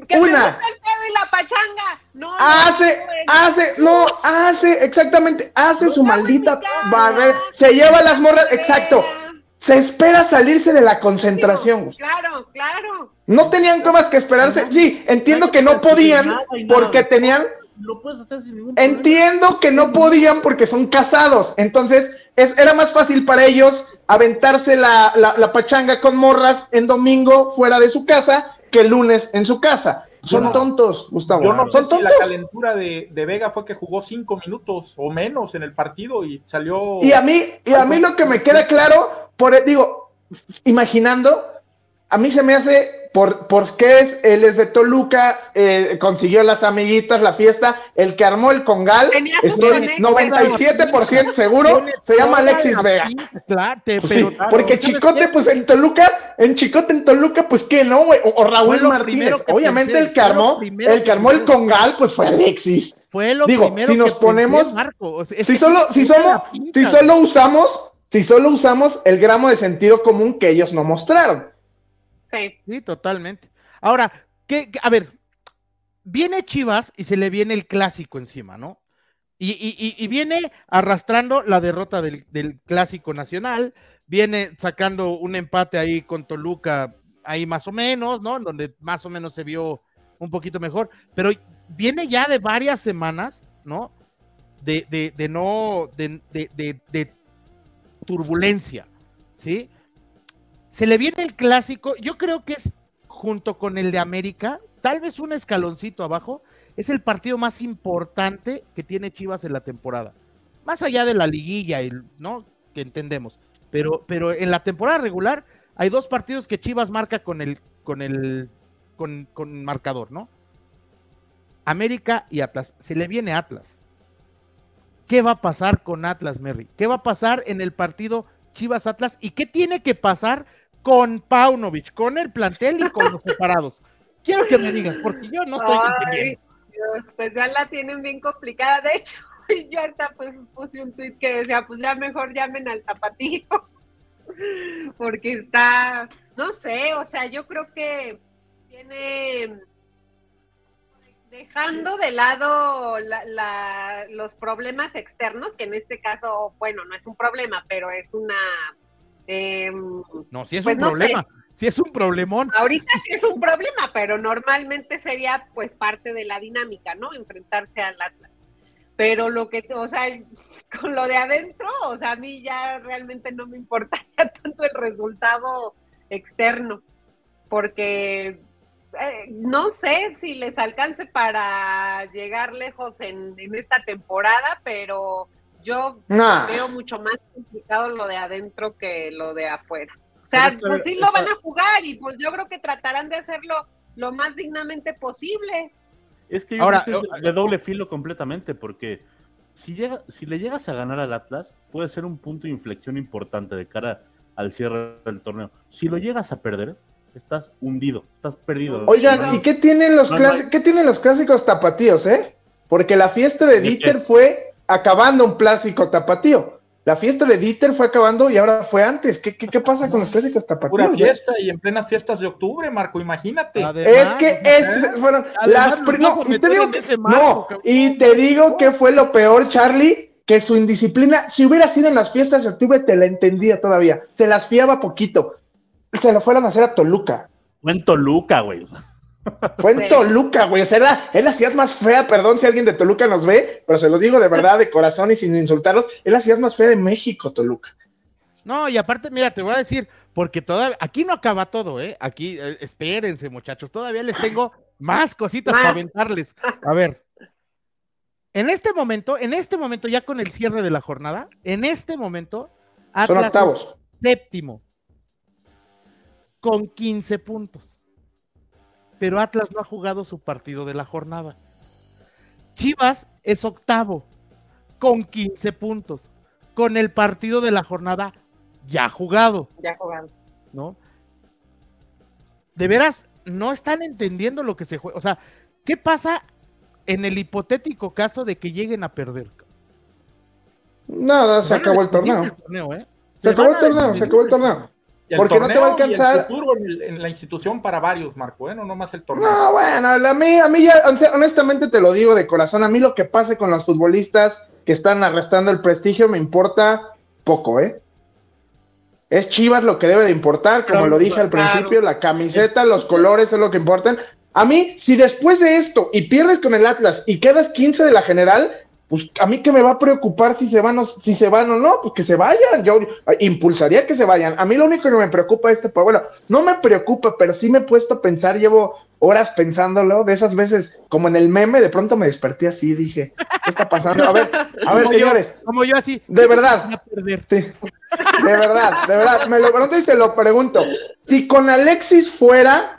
Que Una. me gusta el pedo y la pachanga. No, hace, no, hace, no, hace, exactamente, hace su maldita barrera, se lleva las morras, exacto, se espera salirse de la concentración. Claro, claro. No tenían más que esperarse, sí, entiendo que no podían porque tenían, Lo puedes hacer sin ningún problema. entiendo que no podían porque son casados, entonces es, era más fácil para ellos aventarse la, la, la pachanga con morras en domingo fuera de su casa que el lunes en su casa. Son tontos, Gustavo. Yo no sé son si tontos. la calentura de, de Vega fue que jugó cinco minutos o menos en el partido y salió. Y a mí, y a mí lo que me queda claro, por digo, imaginando, a mí se me hace por, por qué es, él es de Toluca, eh, consiguió las amiguitas, la fiesta, el que armó el congal, estoy conexiones. 97% seguro, se llama Alexis Vega. pinta, Claro, te- Pues sí, pero- porque ¿sabes Chicote, pues en Toluca, en Chicote en Toluca, pues qué no, güey, o, o Raúl Martínez. Obviamente pensé, el que armó, primero el que armó el congal, pues fue Alexis. Fue lo Digo, primero si nos que ponemos- pensé, Marco. O sea, es si solo, si solo, si solo usamos, si solo usamos el gramo de sentido común que ellos no mostraron. Sí. Sí, totalmente. Ahora, ¿qué, a ver, viene Chivas y se le viene el clásico encima, ¿no? Y, y- y- viene arrastrando la derrota del, del clásico nacional, viene sacando un empate ahí con Toluca, ahí más o menos, ¿no? Donde más o menos se vio un poquito mejor, pero viene ya de varias semanas, ¿no? De, de- de no, de- de turbulencia, ¿sí? Se le viene el clásico, yo creo que es junto con el de América, tal vez un escaloncito abajo, es el partido más importante que tiene Chivas en la temporada. Más allá de la liguilla, ¿no? Que entendemos. Pero, pero en la temporada regular hay dos partidos que Chivas marca con el, con el, con, con marcador, ¿no? América y Atlas. Se le viene Atlas. ¿Qué va a pasar con Atlas, Merry? ¿Qué va a pasar en el partido Chivas Atlas? ¿Y qué tiene que pasar con Paunovic, con el plantel y con los separados? Quiero que me digas, porque yo no estoy entendiendo. Dios, pues ya la tienen bien complicada. De hecho, yo hasta pues puse un tweet que decía, pues ya mejor llamen al tapatío. Porque está, no sé, o sea, yo creo que tiene dejando de lado la- la- los problemas externos, que en este caso, bueno, no es un problema, pero es una... em, No, si es Pues un no problema, si es un problemón. Ahorita sí es un problema, pero normalmente sería pues parte de la dinámica, ¿no? Enfrentarse al Atlas. Pero lo que, o sea, con lo de adentro, o sea, a mí ya realmente no me importaría tanto el resultado externo, porque eh, no sé si les alcance para llegar lejos en, en esta temporada, pero yo Nah. veo mucho más complicado lo de adentro que lo de afuera. O sea, Pero pues sí lo van a jugar y pues yo creo que tratarán de hacerlo lo más dignamente posible. Es que yo Ahora, creo que es de, de doble filo completamente, porque si, llega, si le llegas a ganar al Atlas, puede ser un punto de inflexión importante de cara al cierre del torneo. Si lo llegas a perder, estás hundido, estás perdido. Oigan, ¿y qué tienen los No, no clásicos, qué tienen los clásicos tapatíos, eh? Porque la fiesta de. Dieter fue acabando un clásico tapatío. La fiesta de Dieter fue acabando y ahora fue antes. ¿Qué, qué, qué pasa con los clásicos Pura tapatíos? eh? fiesta y en plenas fiestas de octubre, Marco, imagínate. Además, Es que es, fueron Además, las no, a y te digo que, no, y te digo que fue lo peor, Charlie, que su indisciplina, si hubiera sido en las fiestas de octubre, te la entendía todavía. Se las fiaba poquito. Se lo fueron a hacer a Toluca. Fue en Toluca, güey. Fue en Sí. Toluca, güey. O sea, era, es la ciudad más fea, perdón si alguien de Toluca nos ve, pero se los digo de verdad, de corazón y sin insultarlos, es la ciudad más fea de México, Toluca. No, y aparte, mira, te voy a decir, porque todavía, aquí no acaba todo, ¿eh? Aquí, eh, espérense, muchachos, todavía les tengo más cositas Más. para aventarles. A ver, en este momento, en este momento, ya con el cierre de la jornada, en este momento, Son Atlas es octavos. séptimo, con 15 puntos. Pero Atlas no ha jugado su partido de la jornada. Chivas es octavo, con 15 puntos, con el partido de la jornada ya jugado, Ya jugando. ¿no? De veras, no están entendiendo lo que se juega. O sea, ¿qué pasa en el hipotético caso de que lleguen a perder? Nada, se acabó el torneo. del torneo, ¿eh? Se acabó el torneo, se acabó el torneo. Y el porque no te va a torneo y el alcanzar. futuro en, el- en la institución para varios, Marco, ¿eh? No nomás el torneo. No, bueno, a mí, a mí ya, honestamente te lo digo de corazón, a mí lo que pase con los futbolistas que están arrastrando el prestigio me importa poco, ¿eh? Es Chivas lo que debe de importar, como Claro, lo dije al claro. principio, la camiseta, los colores es lo que importan. A mí, si después de esto y pierdes con el Atlas y quedas 15 de la general, pues a mí que me va a preocupar si se van o, si se van o no, pues que se vayan. Yo impulsaría que se vayan. A mí lo único que me preocupa este, pues bueno, no me preocupa, pero sí me he puesto a pensar, llevo horas pensándolo, de esas veces, como en el meme, de pronto me desperté así, dije, ¿qué está pasando? A ver, a ver, señores. como yo así. De verdad. Sí, de verdad, de verdad. Me lo pregunto y se lo pregunto. Si con Alexis fuera,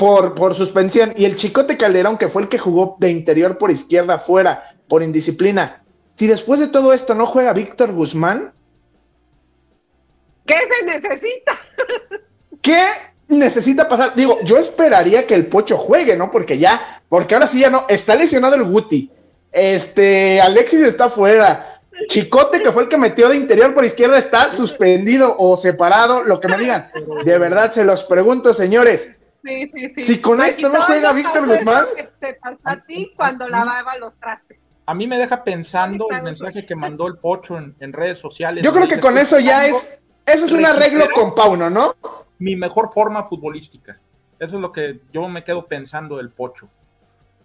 por, por suspensión. Y el Chicote Calderón, que fue el que jugó de interior por izquierda afuera, por indisciplina. Si después de todo esto no juega Víctor Guzmán. ¿Qué se necesita? ¿Qué necesita pasar? Digo, yo esperaría que el Pocho juegue, ¿no? Porque ya, porque ahora sí ya no, está lesionado el Guti. Este, Alexis está fuera. Chicote, que fue el que metió de interior por izquierda, está suspendido o separado, lo que me digan. De verdad, se los pregunto, señores. Sí, sí, sí. Si con esto no juega Víctor Guzmán. te pasó a ti cuando lavaba los trastes. A mí me deja pensando el mensaje que mandó el Pocho en, redes sociales. Yo creo que con eso ya es, eso es un arreglo con Pauno, ¿no? Mi mejor forma futbolística. Eso es lo que yo me quedo pensando del Pocho.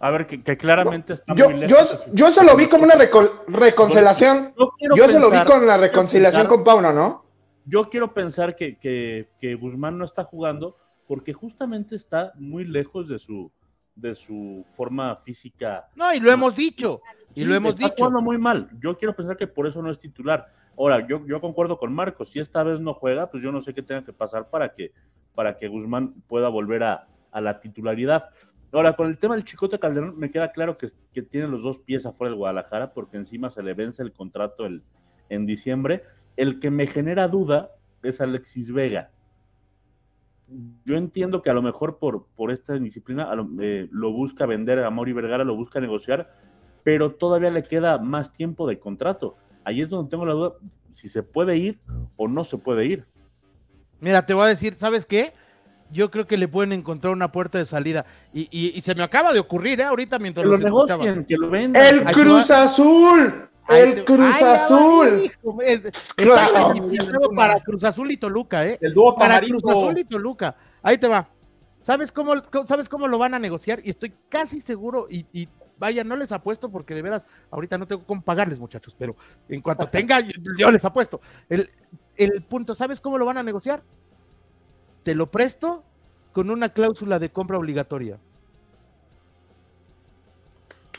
A ver, que, claramente está yo, muy yo, yo se lo vi como una reconciliación. Yo, se lo vi con la reconciliación con Pauno, ¿no? Yo quiero pensar que, que, que Guzmán no está jugando porque justamente está muy lejos de su, de su forma física. No, y lo hemos dicho, y lo hemos está dicho. jugando muy mal. Yo quiero pensar que por eso no es titular. Ahora, yo, yo concuerdo con Marcos, si esta vez no juega, pues yo no sé qué tenga que pasar para que, para que Guzmán pueda volver a, la titularidad. Ahora, con el tema del Chicote Calderón, me queda claro que, que, tiene los dos pies afuera del Guadalajara, porque encima se le vence el contrato el, en diciembre. El que me genera duda es Alexis Vega yo entiendo que a lo mejor por, por esta disciplina eh, lo, busca vender a Mauri Vergara, lo busca negociar, pero todavía le queda más tiempo de contrato. Ahí es donde tengo la duda si se puede ir o no se puede ir. Mira, te voy a decir, ¿sabes qué? Yo creo que le pueden encontrar una puerta de salida. Y, y, se me acaba de ocurrir, ¿eh? Ahorita mientras que lo negocien, que lo vendan. ¡El Cruz Azul! El Cruz Azul. para Cruz Azul y Toluca, ¿eh? El dúo para Cruz Azul y Toluca. Ahí te va. ¿Sabes cómo, ¿Sabes cómo lo van a negociar? Y estoy casi seguro, y, vaya, no les apuesto porque de veras, ahorita no tengo cómo pagarles, muchachos, pero en cuanto tenga, yo, les apuesto. El, el punto, ¿sabes cómo lo van a negociar? Te lo presto con una cláusula de compra obligatoria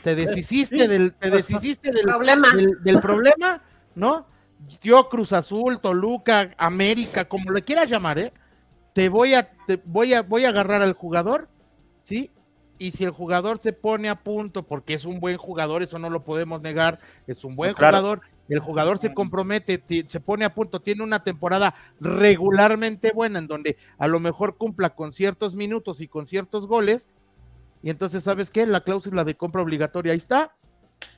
te deshiciste del, te deshiciste del problema. Del, problema, ¿no? Yo, Cruz Azul, Toluca, América, como le quieras llamar, ¿eh? Te voy a, te voy a, voy a agarrar al jugador, ¿sí? Y si el jugador se pone a punto, porque es un buen jugador, eso no lo podemos negar, es un buen jugador, el jugador se compromete, se pone a punto, tiene una temporada regularmente buena en donde a lo mejor cumpla con ciertos minutos y con ciertos goles, y entonces, ¿sabes qué? La cláusula de compra obligatoria, ahí está,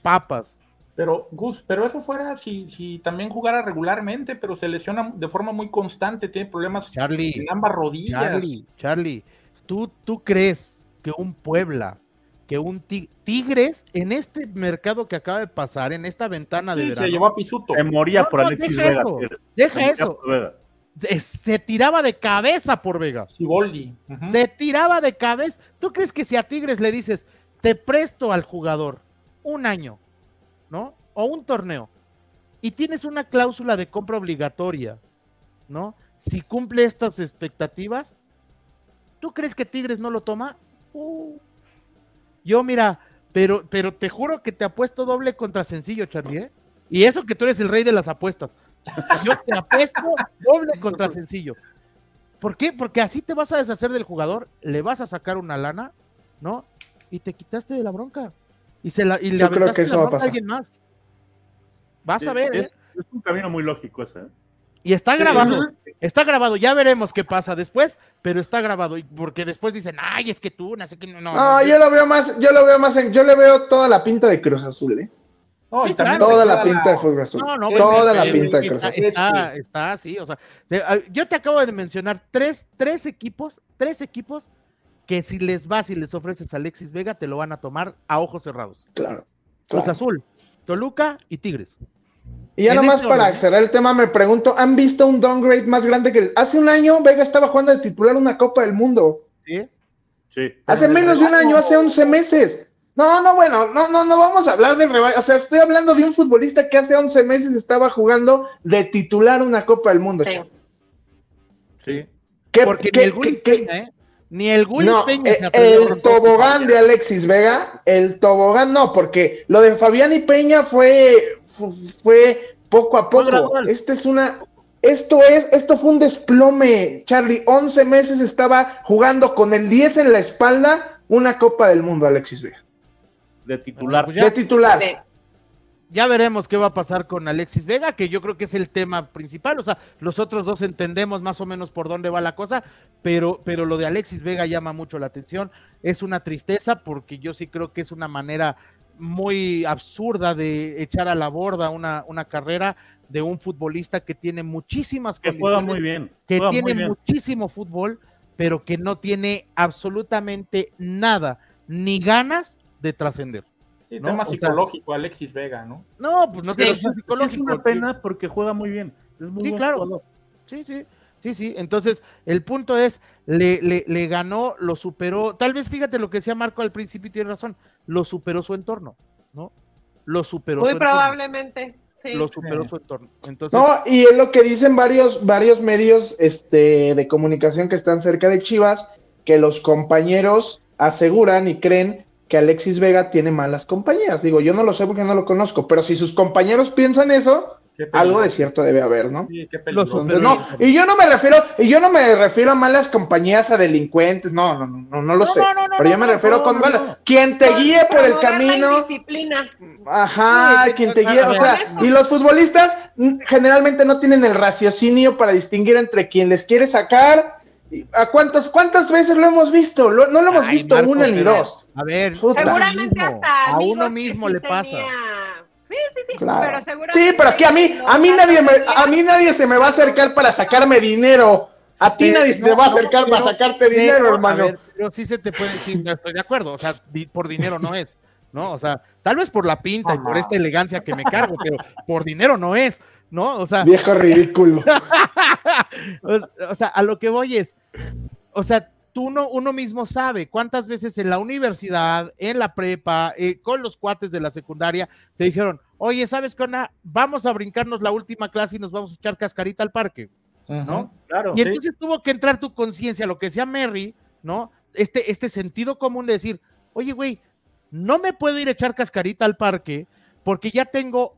papas. Pero, Gus, pero eso fuera si, si también jugara regularmente, pero se lesiona de forma muy constante, tiene problemas en ambas rodillas. Charlie, Charlie, ¿tú, tú crees que un Puebla, que un Tigres, en este mercado que acaba de pasar, en esta ventana de Se llevó a Pisuto. Se moría por Alexis deja Eso, deja eso se tiraba de cabeza por Vega. Se tiraba de cabeza. ¿Tú crees que si a Tigres le dices, te presto al jugador un año, ¿no? O un torneo, y tienes una cláusula de compra obligatoria, ¿no? Si cumple estas expectativas, ¿tú crees que Tigres no lo toma? Uh. Yo, mira, pero, pero te juro que te apuesto doble contra sencillo, Charlie, ¿eh? Y eso que tú eres el rey de las apuestas. Yo te apuesto doble contra sencillo. ¿Por qué? Porque así te vas a deshacer del jugador, le vas a sacar una lana, ¿no? Y te quitaste de la bronca. Y, se la, y le creo que eso va a alguien más. Vas a ver. Es, ¿eh? es, un camino muy lógico ese. ¿eh? Y está grabado, está grabado, ya veremos qué pasa después, pero está grabado, porque después dicen, ay, es que tú, no sé qué, no. No, yo lo veo más, yo lo veo más en, yo le veo toda la pinta de Cruz Azul, ¿eh? Toda la pinta de fútbol toda la pinta de Cruz Está, está, sí, o sea, yo te acabo de mencionar tres, tres equipos, tres equipos que si les vas y les ofreces a Alexis Vega, te lo van a tomar a ojos cerrados. Claro. Cruz Azul, Toluca y Tigres. Y ya nomás para cerrar el tema, me pregunto, ¿han visto un downgrade más grande que hace un año Vega estaba jugando de titular una Copa del Mundo? Sí. Sí. Hace menos de un año, hace 11 meses. No, no, bueno, no, no, no vamos a hablar del rebaño. O sea, estoy hablando de un futbolista que hace 11 meses estaba jugando de titular una Copa del Mundo, Sí. chavo. Sí. ¿Qué- Porque qué- ni el Gulli qué- Peña, ¿eh? Ni el Gulli No, Peña eh, se el tobogán de Alexis Vega, el tobogán no, porque lo de Fabián y Peña fue, fu- fue poco a poco. Este es una, esto es, esto fue un desplome, Charlie. 11 meses estaba jugando con el 10 en la espalda una Copa del Mundo, Alexis Vega. De titular. Pues ya- De titular. Ya veremos qué va a pasar con Alexis Vega, que yo creo que es el tema principal. O sea, los otros dos entendemos más o menos por dónde va la cosa, pero, pero lo de Alexis Vega llama mucho la atención. Es una tristeza porque yo sí creo que es una manera muy absurda de echar a la borda una, una carrera de un futbolista que tiene muchísimas Que juega condiciones, muy bien. que juega muy tiene bien. muchísimo fútbol, pero que no tiene absolutamente nada, ni ganas de trascender. Sí, ¿no? tema O sea- psicológico, Alexis Vega, ¿no? No, pues no Sí, te Es una pena porque juega muy bien. Es muy Sí, claro. jugador. Sí, sí, sí, sí. Entonces, el punto es, le, le, le ganó, lo superó. Tal vez fíjate lo que decía Marco al principio y tiene razón, lo superó su entorno, ¿no? Lo superó Muy su entorno. probablemente. Sí. Lo superó Sí. su entorno. Entonces, No, y es lo que dicen varios, varios medios este, de comunicación que están cerca de Chivas, que los compañeros aseguran y creen que Alexis Vega tiene malas compañías. Digo, yo no lo sé porque no lo conozco, pero si sus compañeros piensan eso, algo de cierto debe haber, ¿no? Sí, qué peligro. Los Entonces, no, y yo no me refiero, y yo no me refiero a malas compañías, a delincuentes, no, no, no, no, no lo No, sé. no, no, no, pero yo me no, refiero no, con no, malas. no. Quien te guíe por el camino, indisciplina. Ajá, Sí, quien te a guía, o sea, y los futbolistas generalmente no tienen el raciocinio para distinguir entre quien les quiere sacar. ¿A cuántos, cuántas veces lo hemos visto? Lo- no lo hemos Ay, visto Marco, una ni dos. a ver, Puta. Seguramente hasta a uno mismo sí le pasa. tenía- Sí, sí, sí, Claro. pero seguramente Sí, pero aquí a mí, a mí nadie me, a mí nadie se me va a acercar para sacarme dinero. A ti Pero- nadie se no, te va a no, acercar para sacarte pero, dinero, hermano. ver, pero sí se te puede decir, no estoy de acuerdo, o sea, por dinero no es, ¿no? O sea, tal vez por la pinta y por esta elegancia que me cargo, pero por dinero no es, ¿no? O sea, Viejo ridículo. o, sea, a lo que voy es, o sea, tú no, uno mismo sabe cuántas veces en la universidad, en la prepa, eh, con los cuates de la secundaria, te dijeron, oye, ¿sabes qué onda? Vamos a brincarnos la última clase y nos vamos a echar cascarita al parque. ¿no? Claro. Y sí. entonces tuvo que entrar tu conciencia, lo que decía Mary, ¿no? Este, este sentido común de decir, oye, güey, no me puedo ir a echar cascarita al parque porque ya tengo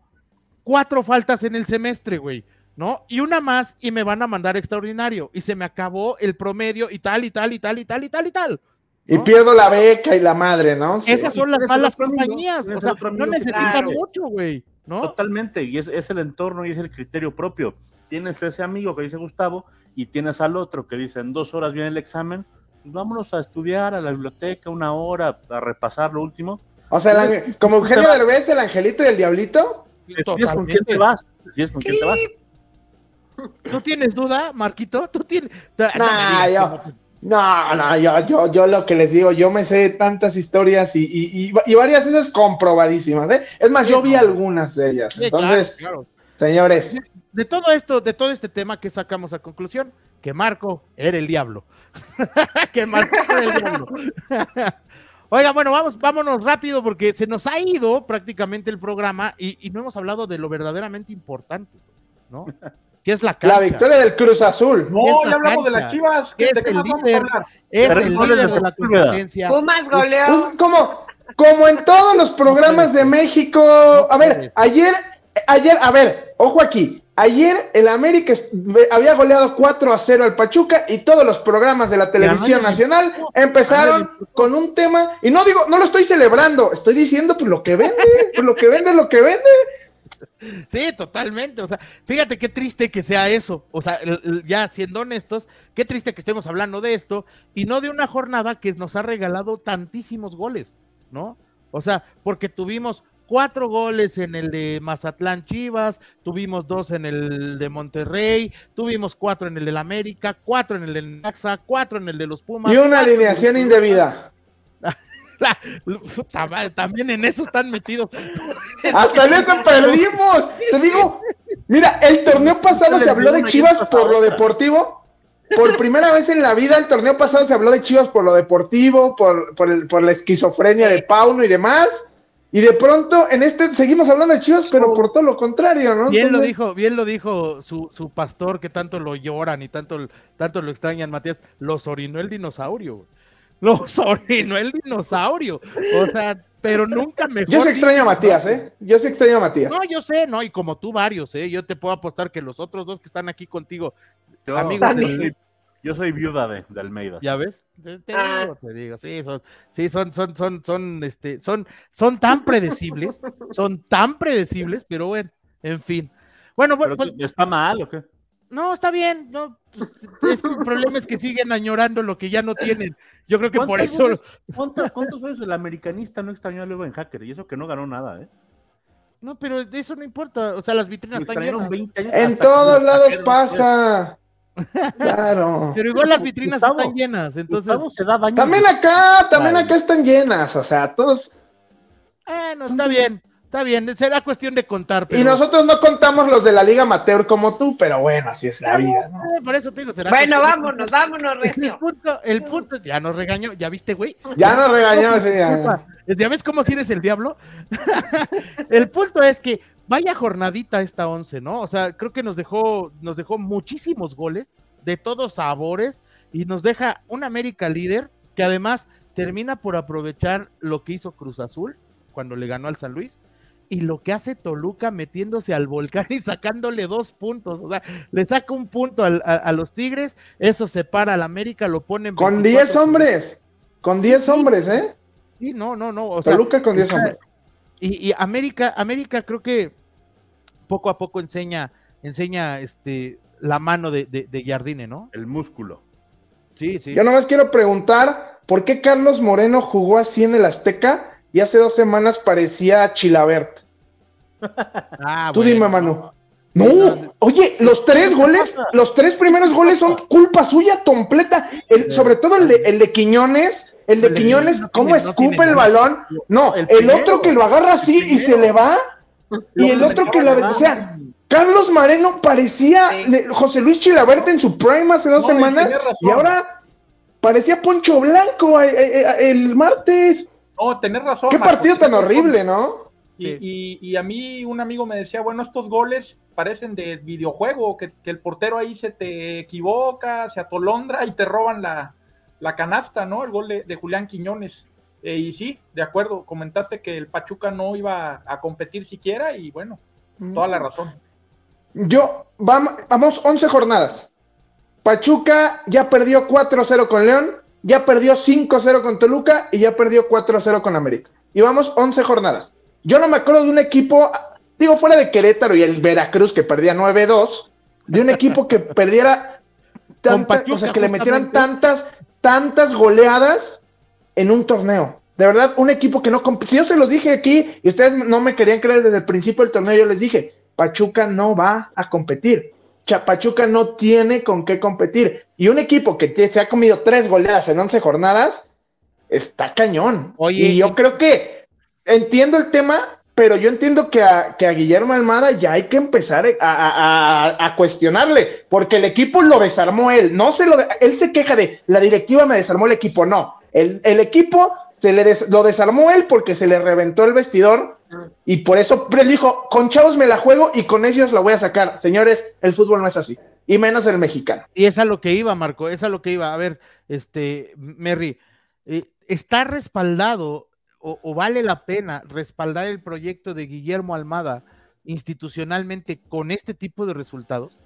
cuatro faltas en el semestre, güey, ¿no? Y una más y me van a mandar extraordinario y se me acabó el promedio y tal y tal y tal y tal y tal y tal. Y ¿no? pierdo la beca y la madre, ¿no? Sí. Esas son las malas compañías, o sea, no necesitan claro. mucho, güey, ¿no? Totalmente, y es, es el entorno y es el criterio propio. Tienes ese amigo que dice Gustavo y tienes al otro que dice en dos horas viene el examen, pues vámonos a estudiar a la biblioteca una hora a repasar lo último. O sea, el como Eugenio Derbez, el angelito y el diablito. ¿Decides con quién te Totalmente. vas? ¿Decides con quién te vas? ¿Tú tienes duda, Marquito? ¿Tú tienes? No Nah, yo- No, no, yo, yo, yo lo que les digo, yo me sé tantas historias y, y, y- y varias veces comprobadísimas, ¿eh? Es más, Sí, yo vi no. algunas de ellas. Sí, Entonces, claro, claro. señores, De todo esto, de todo este tema que sacamos a conclusión, que Marco era el diablo. que Marco era el diablo. Oiga, bueno, vamos, vámonos rápido porque se nos ha ido prácticamente el programa y, y no hemos hablado de lo verdaderamente importante, ¿no? Que es la cancha. la victoria del Cruz Azul. No, Es ya hablamos de las chivas. ¿De Es qué el más vamos a líder. hablar? Es el líder de de la competencia. Pumas goleó. Pues, como, como en todos los programas de México. A ver, ayer, ayer, a ver, ojo aquí. Ayer el América había goleado 4 a 0 al Pachuca y todos los programas de la televisión nacional empezaron con un tema. Y no digo, no lo estoy celebrando, estoy diciendo pues lo que vende, pues lo que vende, lo que vende. Sí, totalmente. O sea, fíjate qué triste que sea eso. O sea, ya siendo honestos, qué triste que estemos hablando de esto y no de una jornada que nos ha regalado tantísimos goles, ¿no? O sea, porque tuvimos cuatro goles en el de Mazatlán Chivas, tuvimos dos en el de Monterrey, tuvimos cuatro en el del América, cuatro en el del Naxa, cuatro en el de los Pumas. Y una alineación de- indebida. También en eso están metidos. Hasta en eso perdimos. Te digo, mira, el torneo pasado se habló de Chivas por lo deportivo. por primera vez en la vida, el torneo pasado se habló de Chivas por lo deportivo, por, por, el- por la esquizofrenia de Pauno y demás. Y de pronto, en este seguimos hablando de Chivas, pero por todo lo contrario, ¿no? Bien lo dijo, bien lo dijo su, su pastor que tanto lo lloran y tanto, tanto lo extrañan, Matías. Los orinó el dinosaurio. Los orinó el dinosaurio. O sea, pero nunca mejor. Yo sí extraño a Matías. ¿eh? Yo sí extraño a Matías. No, yo sé, no, y como tú varios, ¿eh? Yo te puedo apostar que los otros dos que están aquí contigo, Yo, Amigos yo soy viuda de, de Almeida. ¿ya ves? Te, te Ah. digo, te digo, sí, son, sí, son, son, son, son, este, son, son tan predecibles, son tan predecibles, pero bueno, en fin. Bueno, bueno, pues, ¿Está mal o qué? No, está bien. No, pues, es que el problema es que siguen añorando lo que ya no tienen. Yo creo que por ¿Cuántas eso. veces- ¿Cuántos, cuántos años el americanista no extrañó a en Hacker? Y eso que no ganó nada, ¿eh? No, pero eso no importa. O sea, las vitrinas están llenas. 20 años En todos los lados pasa. Claro. Pero igual las vitrinas Gustavo, están llenas. Entonces, Gustavo se da baño También acá, también acá están llenas, o sea, todos. bueno, está bien. Está bien. Será cuestión de contar. Pero, Y nosotros no contamos los de la Liga Amateur como tú, pero bueno, así es la vida, ¿no? Eh, por eso te digo, será Bueno, de vámonos, vámonos, contar. El Recio. punto, el punto, ya nos regañó. ¿Ya viste, güey? Ya nos sí, ya. ¿Ya ves cómo si eres el diablo? el punto es que vaya jornadita esta once, ¿no? O sea, creo que nos dejó, nos dejó muchísimos goles de todos sabores y nos deja un América líder que además termina por aprovechar lo que hizo Cruz Azul cuando le ganó al San Luis y lo que hace Toluca metiéndose al volcán y sacándole dos puntos. O sea, le saca un punto al- a, a los Tigres, eso separa al América, lo ponen Con 10 hombres, con 10 sí. hombres, ¿eh? Sí, no, no, no. O sea, Toluca con 10 está- hombres. y, y América, América creo que poco a poco enseña, enseña este la mano de, de, de Jardine, ¿no? El músculo. Sí, sí. Yo nomás quiero preguntar, ¿por qué Carlos Moreno jugó así en el Azteca y hace dos semanas parecía Chilabert? Ah, Tú bueno. dime, Manu. Sí, No, oye, los tres goles, los tres primeros goles son culpa suya completa. El- sobre todo el de, el de Quiñones, el de Quiñones, cómo escupe el balón. No, El otro que lo agarra así y se le va. Y el otro que lo, o sea, Carlos Moreno parecía Sí. José Luis Chilabert en su prime hace dos No, semanas y ahora parecía Poncho Blanco eh, eh, eh, el martes. No, tenés razón. Qué partido tan razón. horrible, ¿no? Y, y- y a mí un amigo me decía, bueno, estos goles parecen de videojuego, que, que el portero ahí se te equivoca, se atolondra y te roban la, la canasta, ¿no? El gol de, de Julián Quiñones. Eh, y sí, de acuerdo, comentaste que el Pachuca no iba a competir siquiera y bueno, toda la razón. Yo, vamos, vamos 11 jornadas. Pachuca ya perdió 4-0 con León, ya perdió 5-0 con Toluca y ya perdió 4-0 con América. Y vamos 11 jornadas. Yo no me acuerdo de un equipo, digo, fuera de Querétaro y el Veracruz que perdía 9-2, de un equipo que perdiera Con tantas, Pachuca, o sea, que le metieran tantas, tantas goleadas en un torneo. De verdad, un equipo que no Si yo se los dije aquí y ustedes no me querían creer desde el principio del torneo, yo les dije, Pachuca no va a competir. Pachuca no tiene con qué competir. Y un equipo que se ha comido tres goleadas en 11 jornadas, está cañón. Oye, y yo creo que entiendo el tema, pero yo entiendo que a, que a Guillermo Almada ya hay que empezar a, a- cuestionarle, porque el equipo lo desarmó él. No se lo él se queja de la directiva me desarmó el equipo. No, el, el equipo se le des- lo desarmó él porque se le reventó el vestidor y por eso él dijo, con chavos me la juego y con ellos la voy a sacar. Señores, el fútbol no es así, y menos el mexicano. Y es a lo que iba, Marco, es a lo que iba. A ver, este, Merry, eh, ¿está respaldado o, o vale la pena respaldar el proyecto de Guillermo Almada institucionalmente con este tipo de resultados?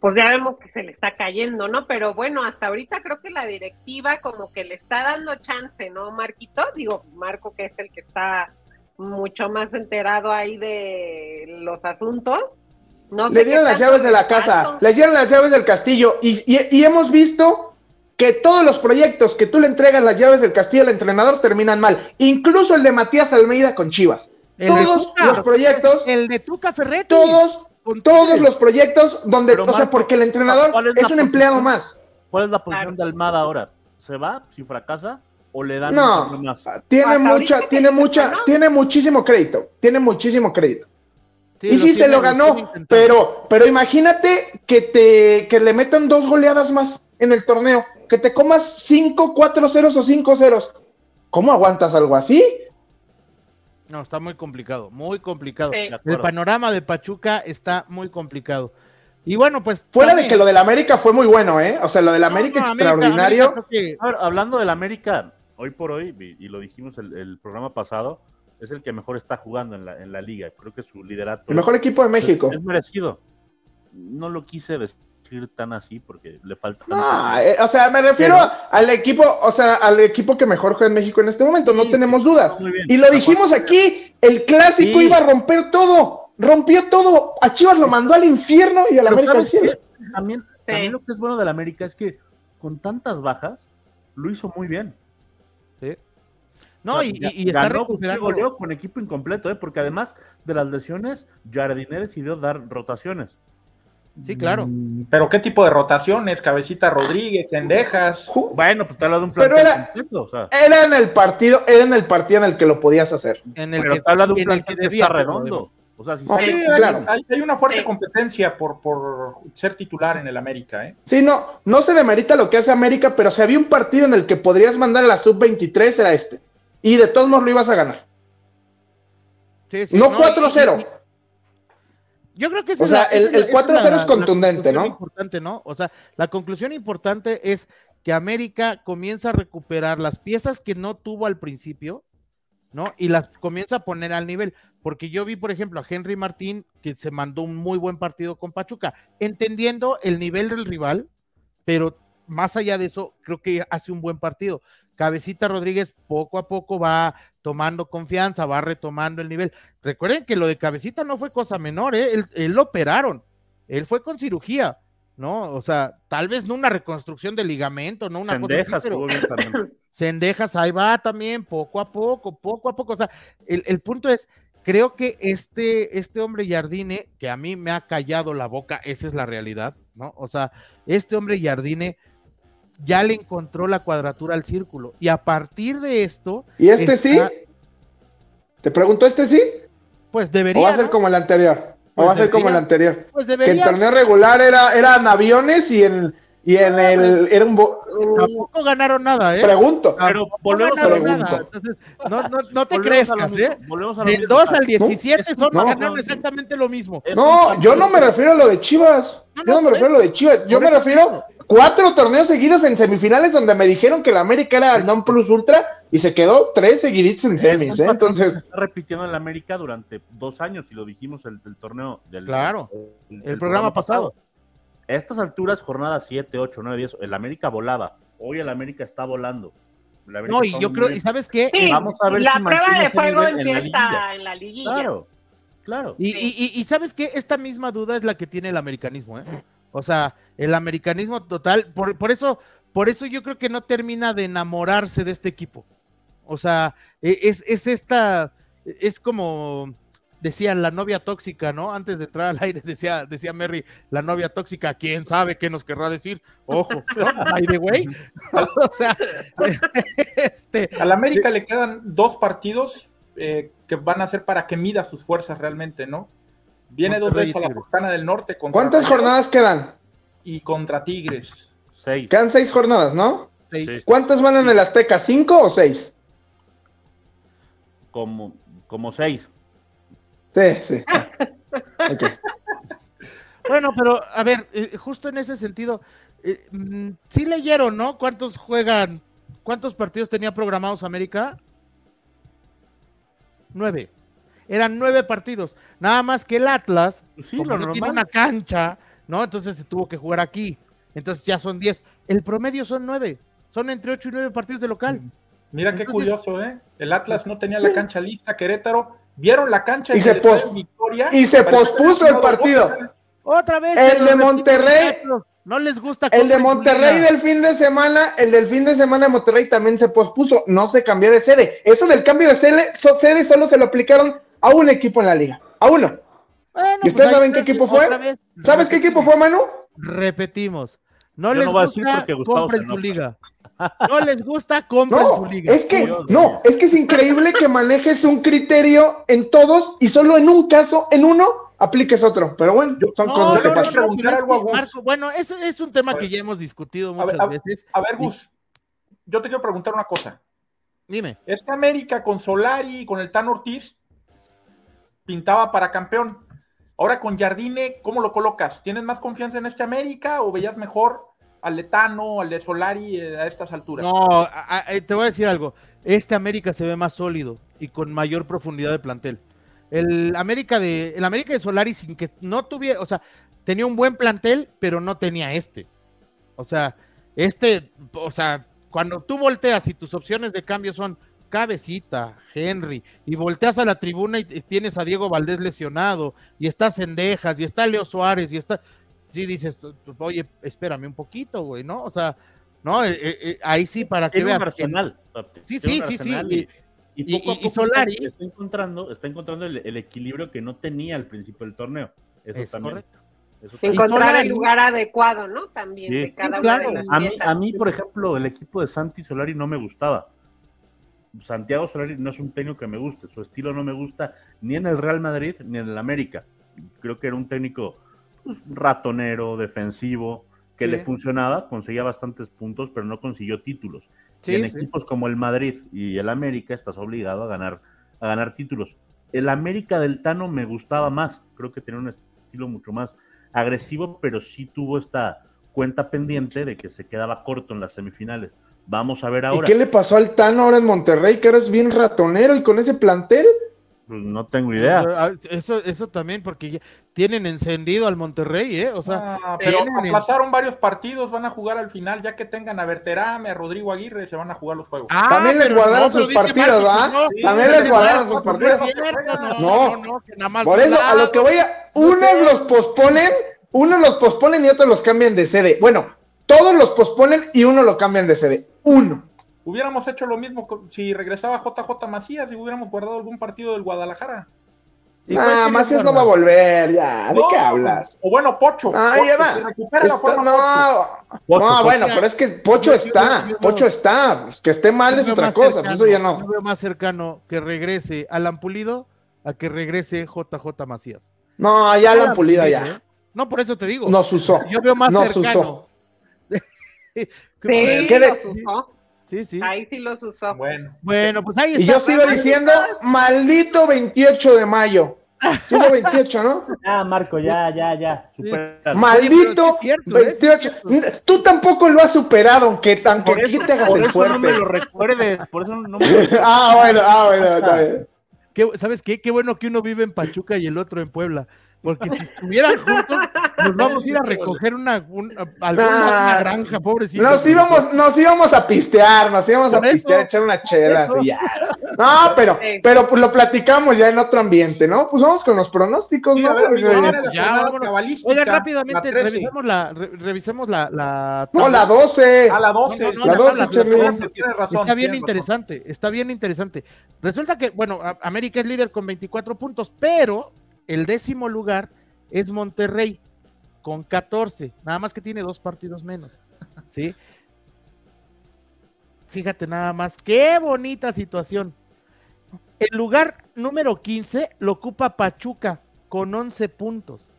Pues ya vemos que se le está cayendo, ¿no? Pero bueno, hasta ahorita creo que la directiva como que le está dando chance, ¿no, Marquito? Digo, Marco que es el que está mucho más enterado ahí de los asuntos. No sé Le dieron las llaves de la casa, le dieron las llaves del castillo y, y- y hemos visto que todos los proyectos que tú le entregas las llaves del castillo al entrenador terminan mal, incluso el de Matías Almeida con Chivas. El Todos Tuca. los proyectos, El de Tuca Ferretti. todos, con todos los proyectos donde, Pero, o sea, Marco, porque el entrenador ¿cuál es un posición? empleado más. ¿Cuál es la posición Claro. de Almada ahora? ¿Se va si fracasa o le dan No. más? Tiene Hasta mucha, tiene mucha, tiene muchísimo crédito, tiene muchísimo crédito. y sí, se lo ganó, pero, pero imagínate que te que le metan dos goleadas más en el torneo, que te comas 5, 4 ceros o 5 ceros. ¿Cómo aguantas algo así? No, está muy complicado, muy complicado. El panorama de Pachuca está muy complicado. Y bueno, pues. Fuera de que lo del América fue muy bueno, ¿eh? O sea, lo del América extraordinario. hablando del América, hoy por hoy, y, lo dijimos el, programa pasado, es el que mejor está jugando en la, en la liga. Creo que su liderato. El mejor equipo de México. Es, merecido. No lo quise decir tan así porque le falta. Eh, o sea, me refiero al equipo, o sea, al equipo que mejor juega en México en este momento, no tenemos dudas. Y lo dijimos aquí, el clásico iba a romper todo, rompió todo. A Chivas lo mandó al infierno y a la América al cielo. También, también lo que es bueno de la América es que con tantas bajas lo hizo muy bien. No, y, está recuperando. con equipo incompleto, ¿eh? porque además de las lesiones, Jardiner decidió dar rotaciones. Sí, claro. Mm, pero ¿qué tipo de rotaciones? Cabecita Rodríguez, Cendejas. Bueno, pues te habla de un plan Pero era, era en el partido, era en el partido en el que lo podías hacer. En el que te habla de un plan que, está redondo. O sea, si sí, claro. hay, una fuerte competencia por, por ser titular en el América, ¿eh? Sí, no, no se demerita lo que hace América, pero si había un partido en el que podrías mandar a la sub-23 era este. Y de todos modos lo ibas a ganar. Sí, sí, no, 4-0. Yo creo que o sea, el, el 4-0 es, contundente, ¿no? Importante, ¿no? O sea, la conclusión importante es que América comienza a recuperar las piezas que no tuvo al principio, ¿no? Y las comienza a poner al nivel. Porque yo vi, por ejemplo, a Henry Martín, que se mandó un muy buen partido con Pachuca, entendiendo el nivel del rival, pero más allá de eso, creo que hace un buen partido. Cabecita Rodríguez poco a poco va tomando confianza, va retomando el nivel. Recuerden que lo de Cabecita no fue cosa menor, ¿eh? él, lo operaron, él fue con cirugía, ¿no? O sea, tal vez no una reconstrucción de ligamento, no una Sendejas, Sendejas, ahí va también, poco a poco, poco a poco. O sea, el, el punto es, creo que este, este hombre Jardine, que a mí me ha callado la boca, esa es la realidad, ¿no? O sea, este hombre Jardine ya le encontró la cuadratura al círculo. Y a partir de esto. ¿Y este sí? ¿Te pregunto este sí? Pues debería. ¿O va a ser como el anterior? ¿O pues va a ser como el anterior? Pues debería. Que el torneo regular era, eran aviones y en, y en el. Era un Tampoco ganaron nada, ¿eh? Pregunto. Pero volvemos no a Entonces, no, no, no te crezcas, ¿eh? Del 2 al 17 son, ganaron exactamente lo mismo. No, yo no me refiero a lo de Chivas. yo no me refiero a lo de Chivas. Yo me refiero cuatro torneos seguidos en semifinales donde me dijeron que la América era el non plus ultra y se quedó tres seguiditos en semis, ¿eh? Entonces. Se está repitiendo en la América durante dos años y lo dijimos el, el torneo del. Claro, el, programa, pasado. A estas alturas, jornada 7, 8, 9, 10, el América volaba. Hoy el América está volando. no, y yo creo, ¿y sabes qué? Vamos a ver la prueba de fuego empieza en la, liguilla. Claro, claro. Y, y, y, sabes qué? Esta misma duda es la que tiene el americanismo, ¿eh? O sea, el americanismo total, por, por eso, por eso yo creo que no termina de enamorarse de este equipo. O sea, e, es, es esta, es como decía la novia tóxica, ¿no? Antes de entrar al aire, decía, decía Mary, la novia tóxica, quién sabe qué nos querrá decir. Ojo, by the way. o sea, este. Al América le quedan dos partidos eh, que van a ser para que mida sus fuerzas realmente, ¿no? Viene dos veces a la Sultana del Norte. ¿Cuántas jornadas quedan? Y contra Tigres. Seis. Quedan seis jornadas, ¿no? Seis. ¿Cuántas van en el Azteca? ¿Cinco o seis? Como, como seis. Sí, sí. Bueno, pero a ver, eh, justo en ese sentido, eh, mm, sí leyeron, ¿no? ¿Cuántos juegan? ¿Cuántos partidos tenía programados América? Nueve eran nueve partidos. Nada más que el Atlas, sí, como no tiene una cancha, ¿no? Entonces se tuvo que jugar aquí. Entonces ya son diez. El promedio son nueve. Son entre ocho y nueve partidos de local. Mira qué curioso, ¿eh? El Atlas no tenía la cancha lista, Querétaro. Vieron la cancha y, se, Victoria, y se pospuso el partido. Otra vez. El de Monterrey. No les gusta. El de Monterrey del fin de semana, el del fin de semana de Monterrey también se pospuso, no se cambió de sede. Eso del cambio de sede, sede solo se lo aplicaron a un equipo en la liga, a uno. ¿Y ustedes pues saben qué equipo fue? ¿Sabes qué equipo fue, Manu? Repetimos. No les gusta, compren su liga. No les gusta, compren su liga. Es que, no, es que es increíble que manejes un criterio en todos y solo en un caso, en uno, apliques otro. Pero bueno, son No, cosas que pasan. preguntar algo a que, Gus. Marco, bueno, eso es un tema que ya hemos discutido A ver, muchas a- veces. A ver, Gus, yo te quiero preguntar una cosa. Dime. Este América con Solari y con el Tan Ortiz pintaba para campeón. Ahora con Jardine, ¿cómo lo colocas? ¿Tienes más confianza en este América o veías mejor al Letano, al de Solari eh, a estas alturas? No, a- te voy a decir algo. Este América se ve más sólido y con mayor profundidad de plantel. El América de, el América de Solari sin que no tuviera, o sea, tenía un buen plantel, pero no tenía este. O sea, este, o sea, cuando tú volteas y tus opciones de cambio son Cabecita, Henry, y volteas a la tribuna y tienes a Diego Valdés lesionado, y está Cendejas, y está Leo Suárez, y está, sí dices, oye, espérame un poquito, güey, ¿no? O sea, no, Eh, eh, eh, ahí sí para que veas. Sí, sí, sí, sí, y- Y, y y- poco a y- y poco Solari- está encontrando, está encontrando el, el equilibrio que no tenía al principio del torneo. Eso Es también. correcto. eso Y también. Encontrar el lugar adecuado, ¿no? También Sí. de cada Sí, una claro. de las A mí, a mí, por ejemplo, el equipo de Santi Solari no me gustaba. Santiago Solari no es un técnico que me guste, su estilo no me gusta ni en el Real Madrid ni en el América. Creo que era un técnico pues, ratonero, defensivo, que Sí. le funcionaba, conseguía bastantes puntos, pero no consiguió títulos. Sí, y en sí. equipos como el Madrid y el América estás obligado a ganar, a ganar títulos. El América del Tano me gustaba más, creo que tenía un estilo mucho más agresivo, pero sí tuvo esta cuenta pendiente de que se quedaba corto en las semifinales. Vamos a ver ¿Y ahora. qué le pasó al Tano ahora en Monterrey? Que eres bien ratonero y con ese plantel. Pues no tengo idea. Eso, eso también, porque ya tienen encendido al Monterrey, ¿eh? O sea, Ah, pero en- aplazaron varios partidos, van a jugar al final, ya que tengan a Berterame, a Rodrigo Aguirre, se van a jugar los juegos. Ah, También les guardaron no, sus no. Sí, También les guardaron sus partidos. No es no, No. no, no, que nada más Por eso, a lo que voy a. Unos sé. los posponen, unos los posponen y otros los cambian de sede. Bueno, todos los posponen y uno lo cambian de sede. Uno. Hubiéramos hecho lo mismo con- si regresaba JJ Macías y hubiéramos guardado algún partido del Guadalajara. Ah, Macías no va a volver, ya. ¿De No, qué hablas? O bueno, Pocho. Ah, Pocho, ya va. recupera la forma no, Pocho, no, Pocho. bueno, pero es que Pocho está, Pocho está. Pues que esté mal es otra cosa, pues eso ya no. Yo veo más cercano que regrese Alan Pulido a que regrese JJ Macías. No, ya la Alan pulido ¿eh? ya. No, por eso te digo. Nos usó. Yo veo más Nos cercano. Sí, ¿Qué de- los usó. Sí, sí. Ahí sí los usó. Bueno, Bueno, pues ahí está. Y yo sigo diciendo, maldito 28 de mayo. Sigo 28, ¿no? Ah, Marco, ya, ya, ya. Maldito sí es cierto, ¿eh? Sí es 28. Tú tampoco lo has superado, aunque, aunque Por aquí eso, te hagas por el eso no me lo recuerdes, por eso no me lo Ah, bueno, ah, bueno, está bien. Qué- ¿Sabes qué? Qué bueno que uno vive en Pachuca y el otro en Puebla. Porque si estuvieran juntos, nos vamos a ir a recoger una, un- alguna Ah, una granja, pobrecito. Nos íbamos, nos íbamos a pistear, nos íbamos a pistear, a echar unas chelas eso. y ya. No, pero, pero pues lo platicamos ya en otro ambiente, ¿no? Pues vamos con los pronósticos, sí, ¿no? ver, amigo, la Ya, jornada vámonos. la rápidamente, 13. revisemos la, re- revisemos la, la No, la 12. A la 12. No, no, no, La la 12, tabla, la Charlie. tabla, Tienes- tienes razón, Está bien tienes razón. interesante, está bien interesante. Resulta que, bueno, América es líder con 24 puntos, pero el décimo lugar es Monterrey con 14, nada más que tiene dos partidos menos, ¿sí? Fíjate nada más, qué bonita situación. El lugar número 15 lo ocupa Pachuca con 11 puntos.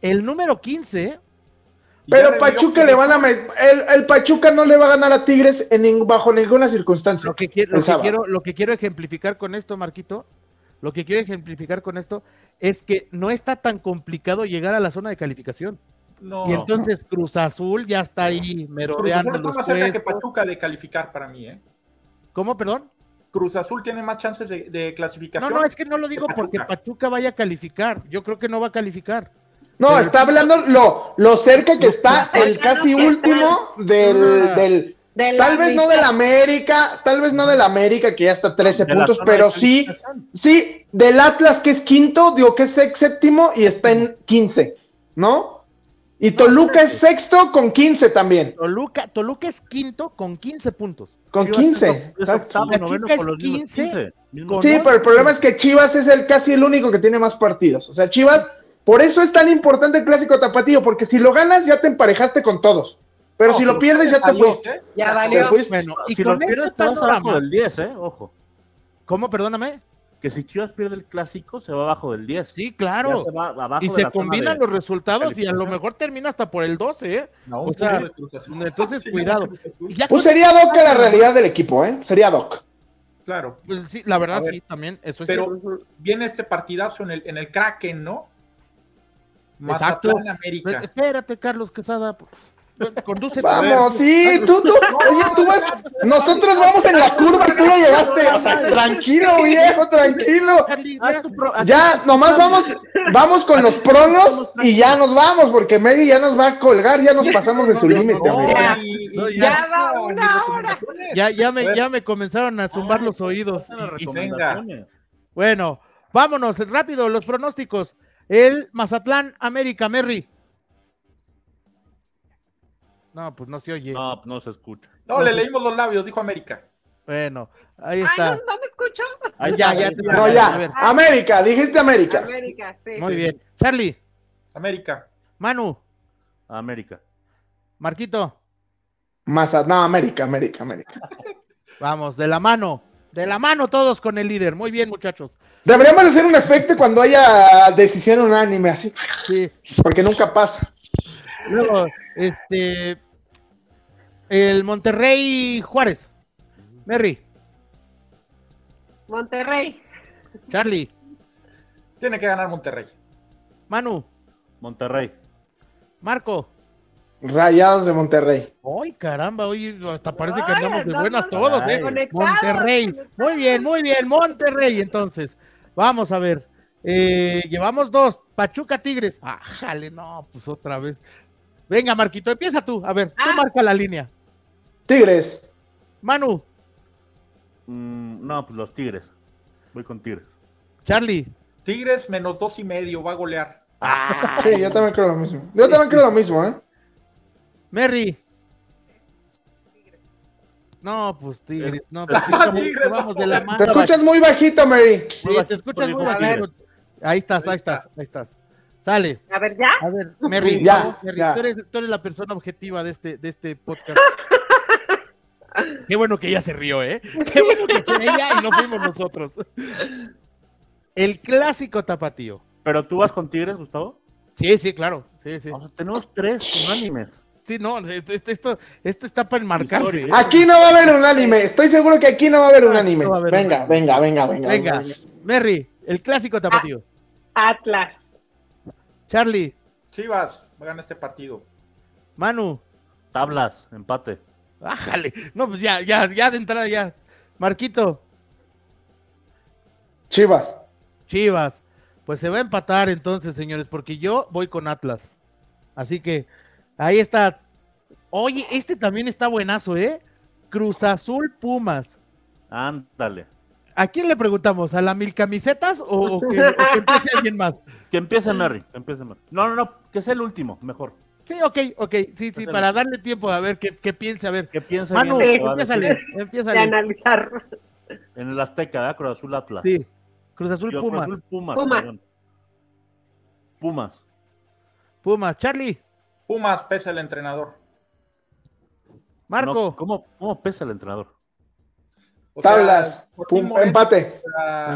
El número 15 Y ya Pero Pachuca le van a el, el Pachuca no le va a ganar a Tigres en ning- bajo ninguna circunstancia. Lo que, quiero, El lo, que sábado. quiero, lo que quiero ejemplificar con esto, Marquito, lo que quiero ejemplificar con esto es que no está tan complicado llegar a la zona de calificación. No, Y entonces Cruz Azul ya está ahí Cruz merodeando Azul está más cerca que. Pachuca de calificar para mí, ¿eh? ¿Cómo, perdón? Cruz Azul tiene más chances de, de No, clasificación. no, es que no lo digo Pachuca. porque Pachuca vaya a calificar. Yo creo que no va a calificar. No, Pero- está hablando lo, lo cerca que está el casi último del, Ah. Del tal vez no del América, tal vez no del América que ya está 13 De la puntos, pero sí, sí, del Atlas que es quinto, digo que es séptimo y está en 15, ¿no? Y Toluca es sexto con 15 también, Toluca, Toluca es quinto con 15 puntos. con Chivas 15. Es exacto. octavo, Pachuca noveno es con los mismos 15, 15. mismos con- Sí, pero el problema es que Chivas es el casi el único que tiene más partidos. O sea, Chivas, por eso es tan importante el clásico tapatío, porque si lo ganas ya te emparejaste con todos. Pero No, si lo pierdes ya te adiós, fuiste. ¿eh? Ya Te valió. fuiste. Bueno, y si con lo pierdes este te vas abajo del 10, ¿eh? Ojo. ¿cómo? Perdóname. que si Chivas pierde el clásico, se va abajo del 10. Sí, claro. se va abajo Y de se combinan de- los resultados y a lo mejor termina hasta por el 12, ¿eh? No, O sea, entonces, Sí, cuidado. Ya Pues sería Doc la realidad del equipo, ¿eh? Sería Doc. Claro. pues sí, la verdad ver, sí, también, eso es Pero cierto. viene este partidazo en el, en el Kraken, ¿no? Exacto. Mazatlán, América. Espérate, Carlos Quesada. pues, Conduce. Vamos, sí, tú, tú, oye, tú vas, nosotros vamos en la curva tú ya llegaste, o sea, tranquilo, viejo, tranquilo. Ya, nomás vamos, vamos con los pronos y ya nos vamos, porque Mary ya nos va a colgar, ya nos pasamos de su límite, amigo. No, ya va una hora. Ya, ya, me, ya me comenzaron a zumbar los oídos. Y-. Bueno, vámonos, rápido, los pronósticos. El Mazatlán América, Merry. No, pues no se oye. No, no se escucha. No, le leímos los labios, dijo América. Bueno, ahí Ay, está. no, no me escucho. Ahí Ya, ya te-. No, A ya, ver. América, dijiste América. América, sí. Muy bien. Charlie, América. Manu, América. Marquito, Maza, no, América, América, América. vamos, de la mano. De la mano todos con el líder. Muy bien, muchachos. Deberíamos hacer un efecto cuando haya decisión unánime, así, Sí. porque nunca pasa. Luego, este. El Monterrey Juárez. Merry, Monterrey. Charlie, Tiene que ganar Monterrey. Manu, Monterrey. Marco. Rayados de Monterrey. Ay, caramba, hoy hasta parece que andamos de buenas todos, ¿eh? Monterrey. Muy bien, muy bien, Monterrey. Entonces, vamos a ver. Eh, llevamos dos. Pachuca Tigres. Ah, jale, no, pues otra vez. Venga, Marquito, empieza tú. A ver, tú Ah. marca la línea. Tigres. Manu, Mm, no, pues los Tigres. Voy con Tigres. Charlie. Tigres menos dos y medio, va a golear. Ah, Sí, yo también creo lo mismo. Yo también creo lo mismo, ¿eh? Merry. No, pues Tigres. No, pues, Tigres, vamos de la Te mano. escuchas muy bajito, Mary. Sí, te escuchas muy bajito. Ahí estás, ahí estás, ahí estás. Sale. A ver, ¿ya? A ver, Merry, Ya, Merry, ya. Tú, eres, tú eres la persona objetiva de este, de este podcast. Qué bueno que ella se rió, ¿eh? Qué bueno que fue ella y no fuimos nosotros. El clásico tapatío. ¿Pero tú vas con Tigres, Gustavo? Sí, sí, claro. Sí, sí. O sea, tenemos tres unánimes. Sí, no, esto, esto, esto está para enmarcarse. ¿eh? Aquí no va a haber un anime. Estoy seguro que aquí no va a haber un anime. No haber Venga, un venga, venga, venga. Venga, Merry, el clásico tapatío. Atlas. Charlie, Chivas, va a ganar este partido. Manu, Tablas, empate. Ájale. No, pues ya, ya, ya de entrada ya. Marquito, Chivas. Chivas. Pues se va a empatar entonces, señores, porque yo voy con Atlas. Así que ahí está. Oye, este también está buenazo, ¿eh? Cruz Azul Pumas. Ándale. ¿A quién le preguntamos? ¿A la mil camisetas o, o que, o que empiece alguien más? Que empiece Merry, que empiece Merry. No, no, no, que sea el último, mejor. Sí, ok, ok. Sí, sí, para darle tiempo a ver qué, qué piense. A ver, Que piense Manu, va a empiézale, De empiézale. analizar. En el Azteca, ¿verdad? Cruz Azul Atlas. Sí, Cruz Azul Digo, Cruz Pumas. Azul, Pumas. Pumas. perdón. Pumas. Pumas. Charlie, Pumas pesa el entrenador. Marco. No, ¿cómo, ¿Cómo pesa el entrenador? O sea, Tablas. Pum, Moreno, empate.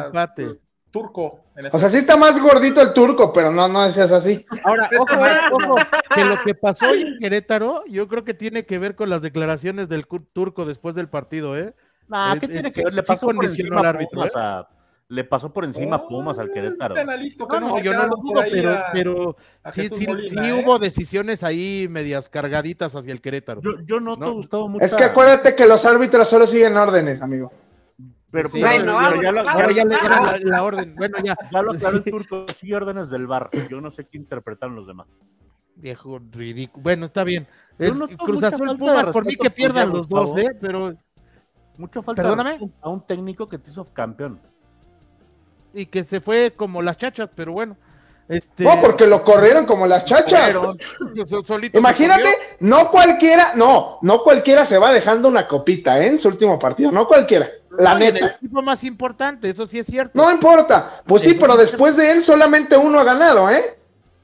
Empate. Turco. en O sea, sí está más gordito el turco, pero no, no seas así. Ahora, ojo, eh, ojo, que lo que pasó hoy en Querétaro, yo creo que tiene que ver con las declaraciones del turco después del partido, ¿eh? Nah, Eh, ¿qué eh, tiene sí- que ver? Le sí pasó por encima al árbitro, Pumas. ¿eh? a- le pasó por encima a Pumas al Querétaro. Que No, no, no, yo no lo dudo, pero, a- pero a sí, sí, Molina, sí ¿eh? hubo decisiones ahí medias cargaditas hacia el Querétaro. Yo, yo noto, No. Gustavo, mucha... Es que acuérdate que los árbitros solo siguen órdenes, amigo. Pero, Sí, pero- Bueno, pero ya, lo, le dieron la, la orden. Bueno, ya. ya lo aclaró el turco. Sí, órdenes del bar. Yo no sé qué interpretaron los demás. Viejo ridículo. Bueno, está bien. El Cruz Azul Pumas, por mí que pierdan los dos. ¿eh? Pero, Mucha falta Perdóname. a un técnico que te hizo campeón. y que se fue como las chachas, pero bueno. Este, No, porque lo corrieron como las chachas. Imagínate, no cualquiera, no, no cualquiera se va dejando una copita ¿eh? en su último partido, no cualquiera, la No, en el neta. equipo más importante, eso sí es cierto. No importa, pues sí, pero después de él solamente uno ha ganado, ¿eh?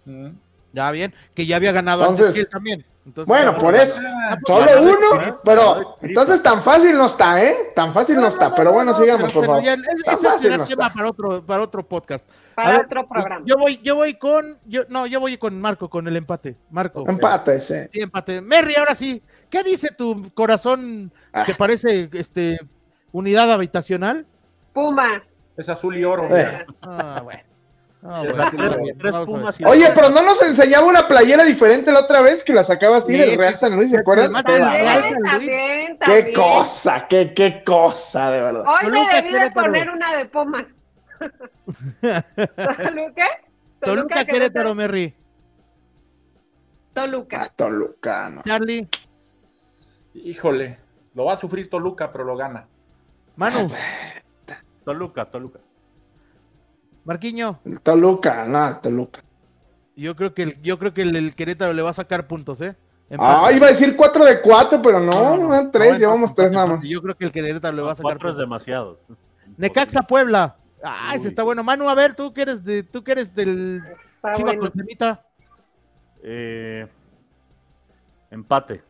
Mm. Ya bien, que ya había ganado Entonces- antes que él también. Entonces, Bueno, por eso. Ah, Solo uno, pero entonces tan fácil no está, ¿eh? Tan fácil no está, pero bueno, sigamos, por Pero favor. ese fácil será no tema está. para otro, para otro podcast. Para ver, otro programa. Yo voy, yo voy con, yo, no, yo voy con Marco, con el empate. Marco. Empate, sí. Sí, empate. Merry, ahora sí. ¿Qué dice tu corazón Ah. que parece este unidad habitacional? Puma. Es azul y oro. Eh. Ah, bueno. Ah, Tres, tres. Pumas y Oye, pero no nos enseñaba una playera diferente la otra vez que la sacaba así Sí, del Real. San Luis, ¿se acuerdan? Qué También, también, cosa, qué, qué cosa, de verdad. Hoy me debí de Querétaro. poner una de Pumas. ¿Toluca? Toluca, Querétaro, Merry. Toluca. Ah, Toluca, no. Charlie, Híjole, lo va a sufrir Toluca, pero lo gana. Manu, Toluca, Toluca. Marquiño. Toluca, no, Toluca. Yo creo que el, yo creo que el, el Querétaro le va a sacar puntos, ¿eh? Empate. Ah, iba a decir 4 de 4, pero no, no, no, 3, no, llevamos empate, 3 nada más. Yo creo que el Querétaro le va a sacar Cuatro es puntos. demasiado. Necaxa Puebla. Ah, ese está bueno. Manu, a ver, tú que eres de, tú que eres del Está Chiva bueno. Eh, empate.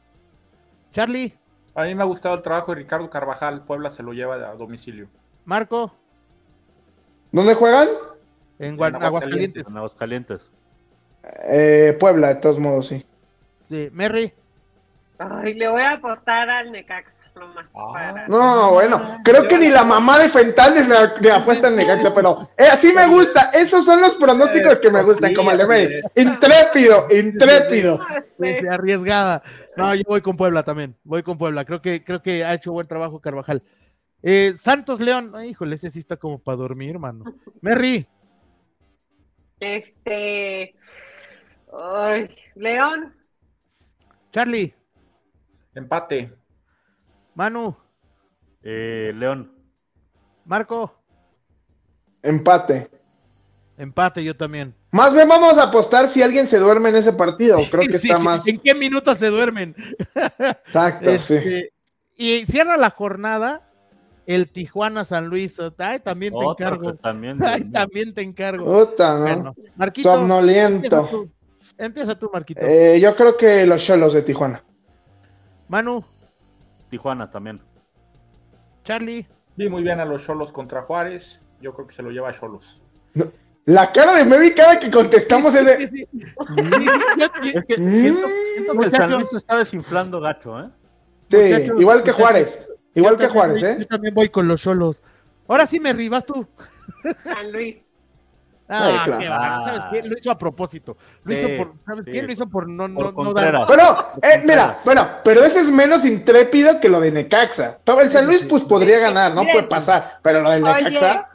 Charlie, A mí me ha gustado el trabajo de Ricardo Carvajal. Puebla se lo lleva a domicilio. Marco, ¿Dónde juegan? En Guan- En Aguascalientes. En Aguascalientes. Eh, Puebla, de todos modos, sí. Sí, Merry. Ay, le voy a apostar al Necaxa nomás. Ah. para- No, bueno, creo que ni la mamá de Fentanes le, le apuesta en Necaxa, pero eh, así me gusta. Esos son los pronósticos que me gustan, como el de May. Intrépido, intrépido. Sí, sí, arriesgada. No, yo voy con Puebla también. Voy con Puebla. Creo que, creo que ha hecho buen trabajo Carvajal. Eh, Santos León. Ay, híjole, ese sí está como para dormir, hermano. Merry. Este. Ay, León. Charlie. Empate. Manu. Eh, León. Marco. Empate. Empate, yo también. Más bien vamos a apostar si alguien se duerme en ese partido. Creo que Sí, está sí, más. ¿En qué minutos se duermen? Exacto, sí. Este, Y cierra la jornada el Tijuana San Luis. Ay, también te encargo. también. Ay, también te encargo. Puta, ¿no? Bueno, Marquito. Empieza Somnoliento. tú, Empieza tú, Marquito. Eh, yo creo que los Cholos de Tijuana. Manu, Tijuana también. Charlie. Vi muy bien a los Cholos contra Juárez. Yo creo que se lo lleva a Cholos. La cara de Mary cada que contestamos es de. Sí, sí, sí. Sí, yo- Es que siento, siento que el San. Luis se está desinflando gacho, ¿eh? Sí, Muchachos, igual que muchachos, Juárez. Igual yo que también Juárez, ¿eh? Yo también voy con los cholos. Ahora sí me ribas tú. San Luis. Ah, claro. qué. ¿Sabes qué? Lo hizo a propósito. Lo Sí, hizo por, ¿sabes sí. qué? Lo hizo por no, Por no, no dar. Pero, eh, mira, bueno, pero ese es menos intrépido que lo de Necaxa. Todo el San Luis, pues podría ganar, no puede pasar. Pero lo Oye, Necaxa,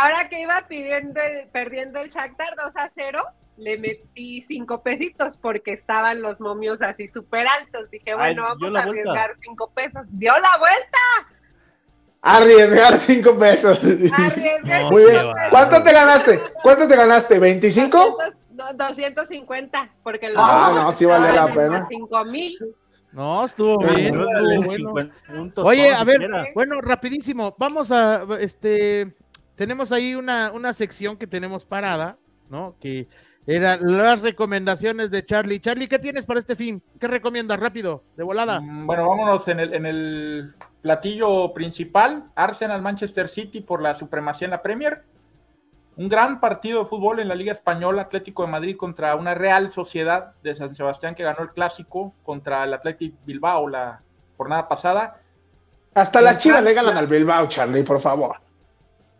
ahora que iba pidiendo el- perdiendo el Shakhtar 2 a 0, le metí cinco pesitos porque estaban los momios así súper altos. Dije, bueno, Ay, vamos a vuelta. arriesgar cinco pesos. ¡Dio la vuelta! arriesgar cinco pesos. Arriesgué No, Muy bien. qué bárbaro. ¿Cuánto te ganaste? ¿Cuánto te ganaste? ¿25? 200, no, 250, porque los Ah, no, sí valió la pena. más cinco mil. No, estuvo bien. Estuvo bueno. 50 puntos, Oye, a ver, bueno, rapidísimo. Vamos a, este, tenemos ahí una, una sección que tenemos parada, ¿no? Que eran las recomendaciones de Charlie. Charlie, ¿qué tienes para este fin? ¿Qué recomiendas? Rápido, de volada. Mm, Bueno, vámonos en el, en el platillo principal. Arsenal Manchester City por la supremacía en la Premier. Un gran partido de fútbol en la Liga Española, Atlético de Madrid contra una Real Sociedad de San Sebastián que ganó el clásico contra el Athletic Bilbao la jornada pasada. Hasta las chivas le ganan al Bilbao, Charlie, por favor.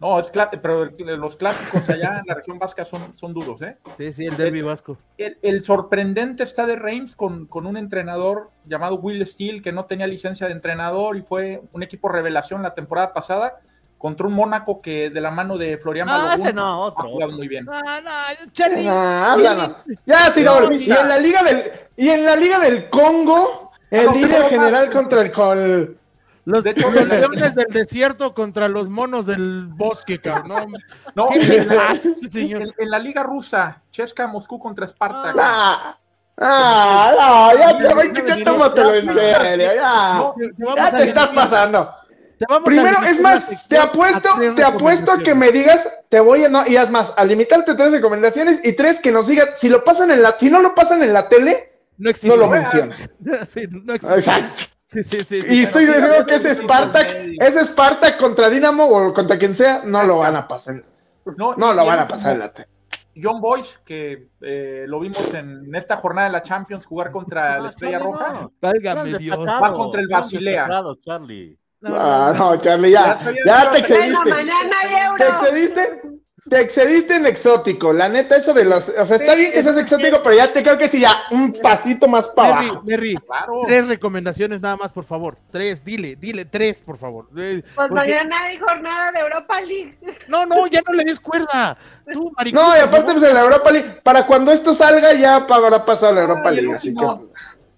No, es pero los clásicos allá en la región vasca son, son duros, ¿eh? Sí, sí, el derbi vasco. El, el sorprendente está de Reims con, con un entrenador llamado Will Steele que no tenía licencia de entrenador y fue un equipo revelación la temporada pasada contra un Mónaco que de la mano de Florian No, Balogun ese no, ha otro. jugado muy bien. No, no, Charlie. Ah, habla, no. Ya, sí, no, No, y en la liga del y en la liga del Congo, el no, líder no, general no, contra el col Los, De hecho, los la- leones del desierto contra los monos del bosque, cabrón. No, ¿Qué en, le pasa, señor? en- en la liga rusa, Chesca Moscú contra Spartak. Ah, ah, no, ya te, ya tómatelo en serio, ya. Ya te estás pasando. Te vamos a Primero, es más, sección te apuesto, te apuesto a que me digas, te voy a, no, y es más, a limitarte tres recomendaciones y tres que nos digan, si lo pasan en la, si no lo pasan en la tele, no, existe. no lo mencionas. sí, no existe. Exacto. Sí, sí, sí, Y estoy pero- diciendo que ese Spartak, ese Spartak contra Dinamo o contra quien sea, no lo van a pasar. No, No lo van a pasar en último, la tele. John Boyce, que eh, lo vimos en esta jornada de la Champions jugar contra la Estrella Charlie, Roja. no. Válgame Dios. Va contra el Basilea. Charlie. No, no, Ah, no. Charlie, ya. Ya te excediste. Te excediste. Te excediste en exótico. La neta, eso de los. O sea, está Sí, bien que seas que- exótico, pero ya te creo que sí, ya un pasito más para Merry, abajo. Merry, Claro. tres recomendaciones nada más, por favor. Tres, dile, dile tres, por favor. Eh, Pues porque- mañana hay jornada de Europa League. No, no, ya no le des cuerda. Tú, maricón, No, y aparte, pues en la Europa League, para cuando esto salga, ya habrá pasado la Europa League. Así que.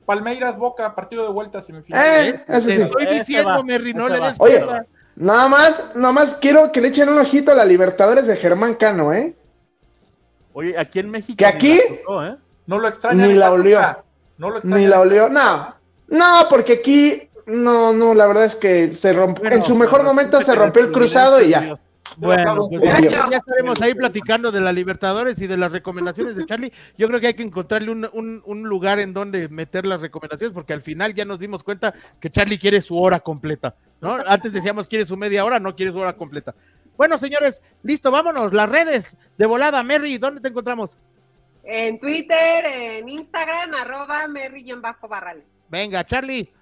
Palmeiras Boca, partido de vuelta semifinal. Eh, Te eso sí. estoy Ese diciendo, Merry, no le des Oye, cuerda. Nada más, nada más quiero que le echen un ojito a la Libertadores de Germán Cano, ¿eh? Oye, aquí en México. ¿Que aquí? tocó, ¿eh? No lo extraña. Ni la olió. No lo extraña. Ni la olió. No, no, porque aquí, no, no, la verdad es que se rompió. Bueno, en su mejor momento se rompió el cruzado y ya. Bueno, pues ya, ya estaremos ahí platicando de la Libertadores y de las recomendaciones de Charlie. Yo creo que hay que encontrarle un, un- un lugar en donde meter las recomendaciones, porque al final ya nos dimos cuenta que Charlie quiere su hora completa, ¿no? Antes decíamos quiere su media hora, no quiere su hora completa. Bueno, señores, listo, vámonos. Las redes de volada, Merry, ¿dónde te encontramos? En Twitter, en Instagram, arroba Merry-Barrales. Venga, Charlie,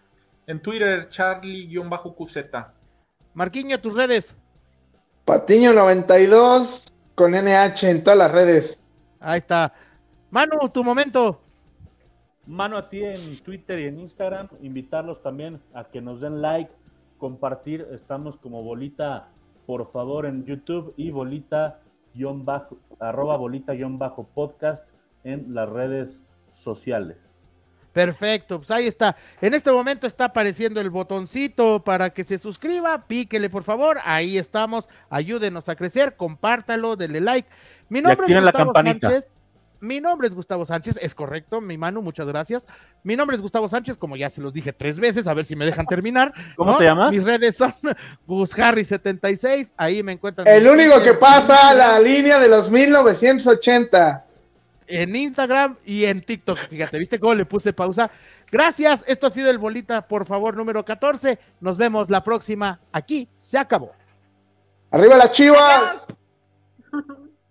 En Twitter, Charlie-QZ. Marquiño, tus redes. Patiño 92 con NH en todas las redes. Ahí está. Manu, tu momento. Mano a ti en Twitter y en Instagram. Invitarlos también a que nos den like, compartir. Estamos como bolita, por favor, en YouTube y bolita guion bajo, arroba bolita guion bajo podcast en las redes sociales. Perfecto, pues ahí está. En este momento está apareciendo el botoncito para que se suscriba, píquele por favor, ahí estamos, ayúdenos a crecer, compártalo, denle like. Mi nombre es la Gustavo campanita. Sánchez. Mi nombre es Gustavo Sánchez, es correcto, mi mano, muchas gracias. Mi nombre es Gustavo Sánchez, como ya se los dije tres veces, a ver si me dejan terminar. ¿Cómo ¿no? te llamas? Mis redes son GusHarry76, ahí me encuentran. El único que pasa la línea de los 1980. En Instagram y en TikTok. Fíjate, ¿viste cómo le puse pausa? Gracias, esto ha sido el Bolita, por favor, número 14. Nos vemos la próxima. Aquí se acabó. Arriba las chivas. Adiós.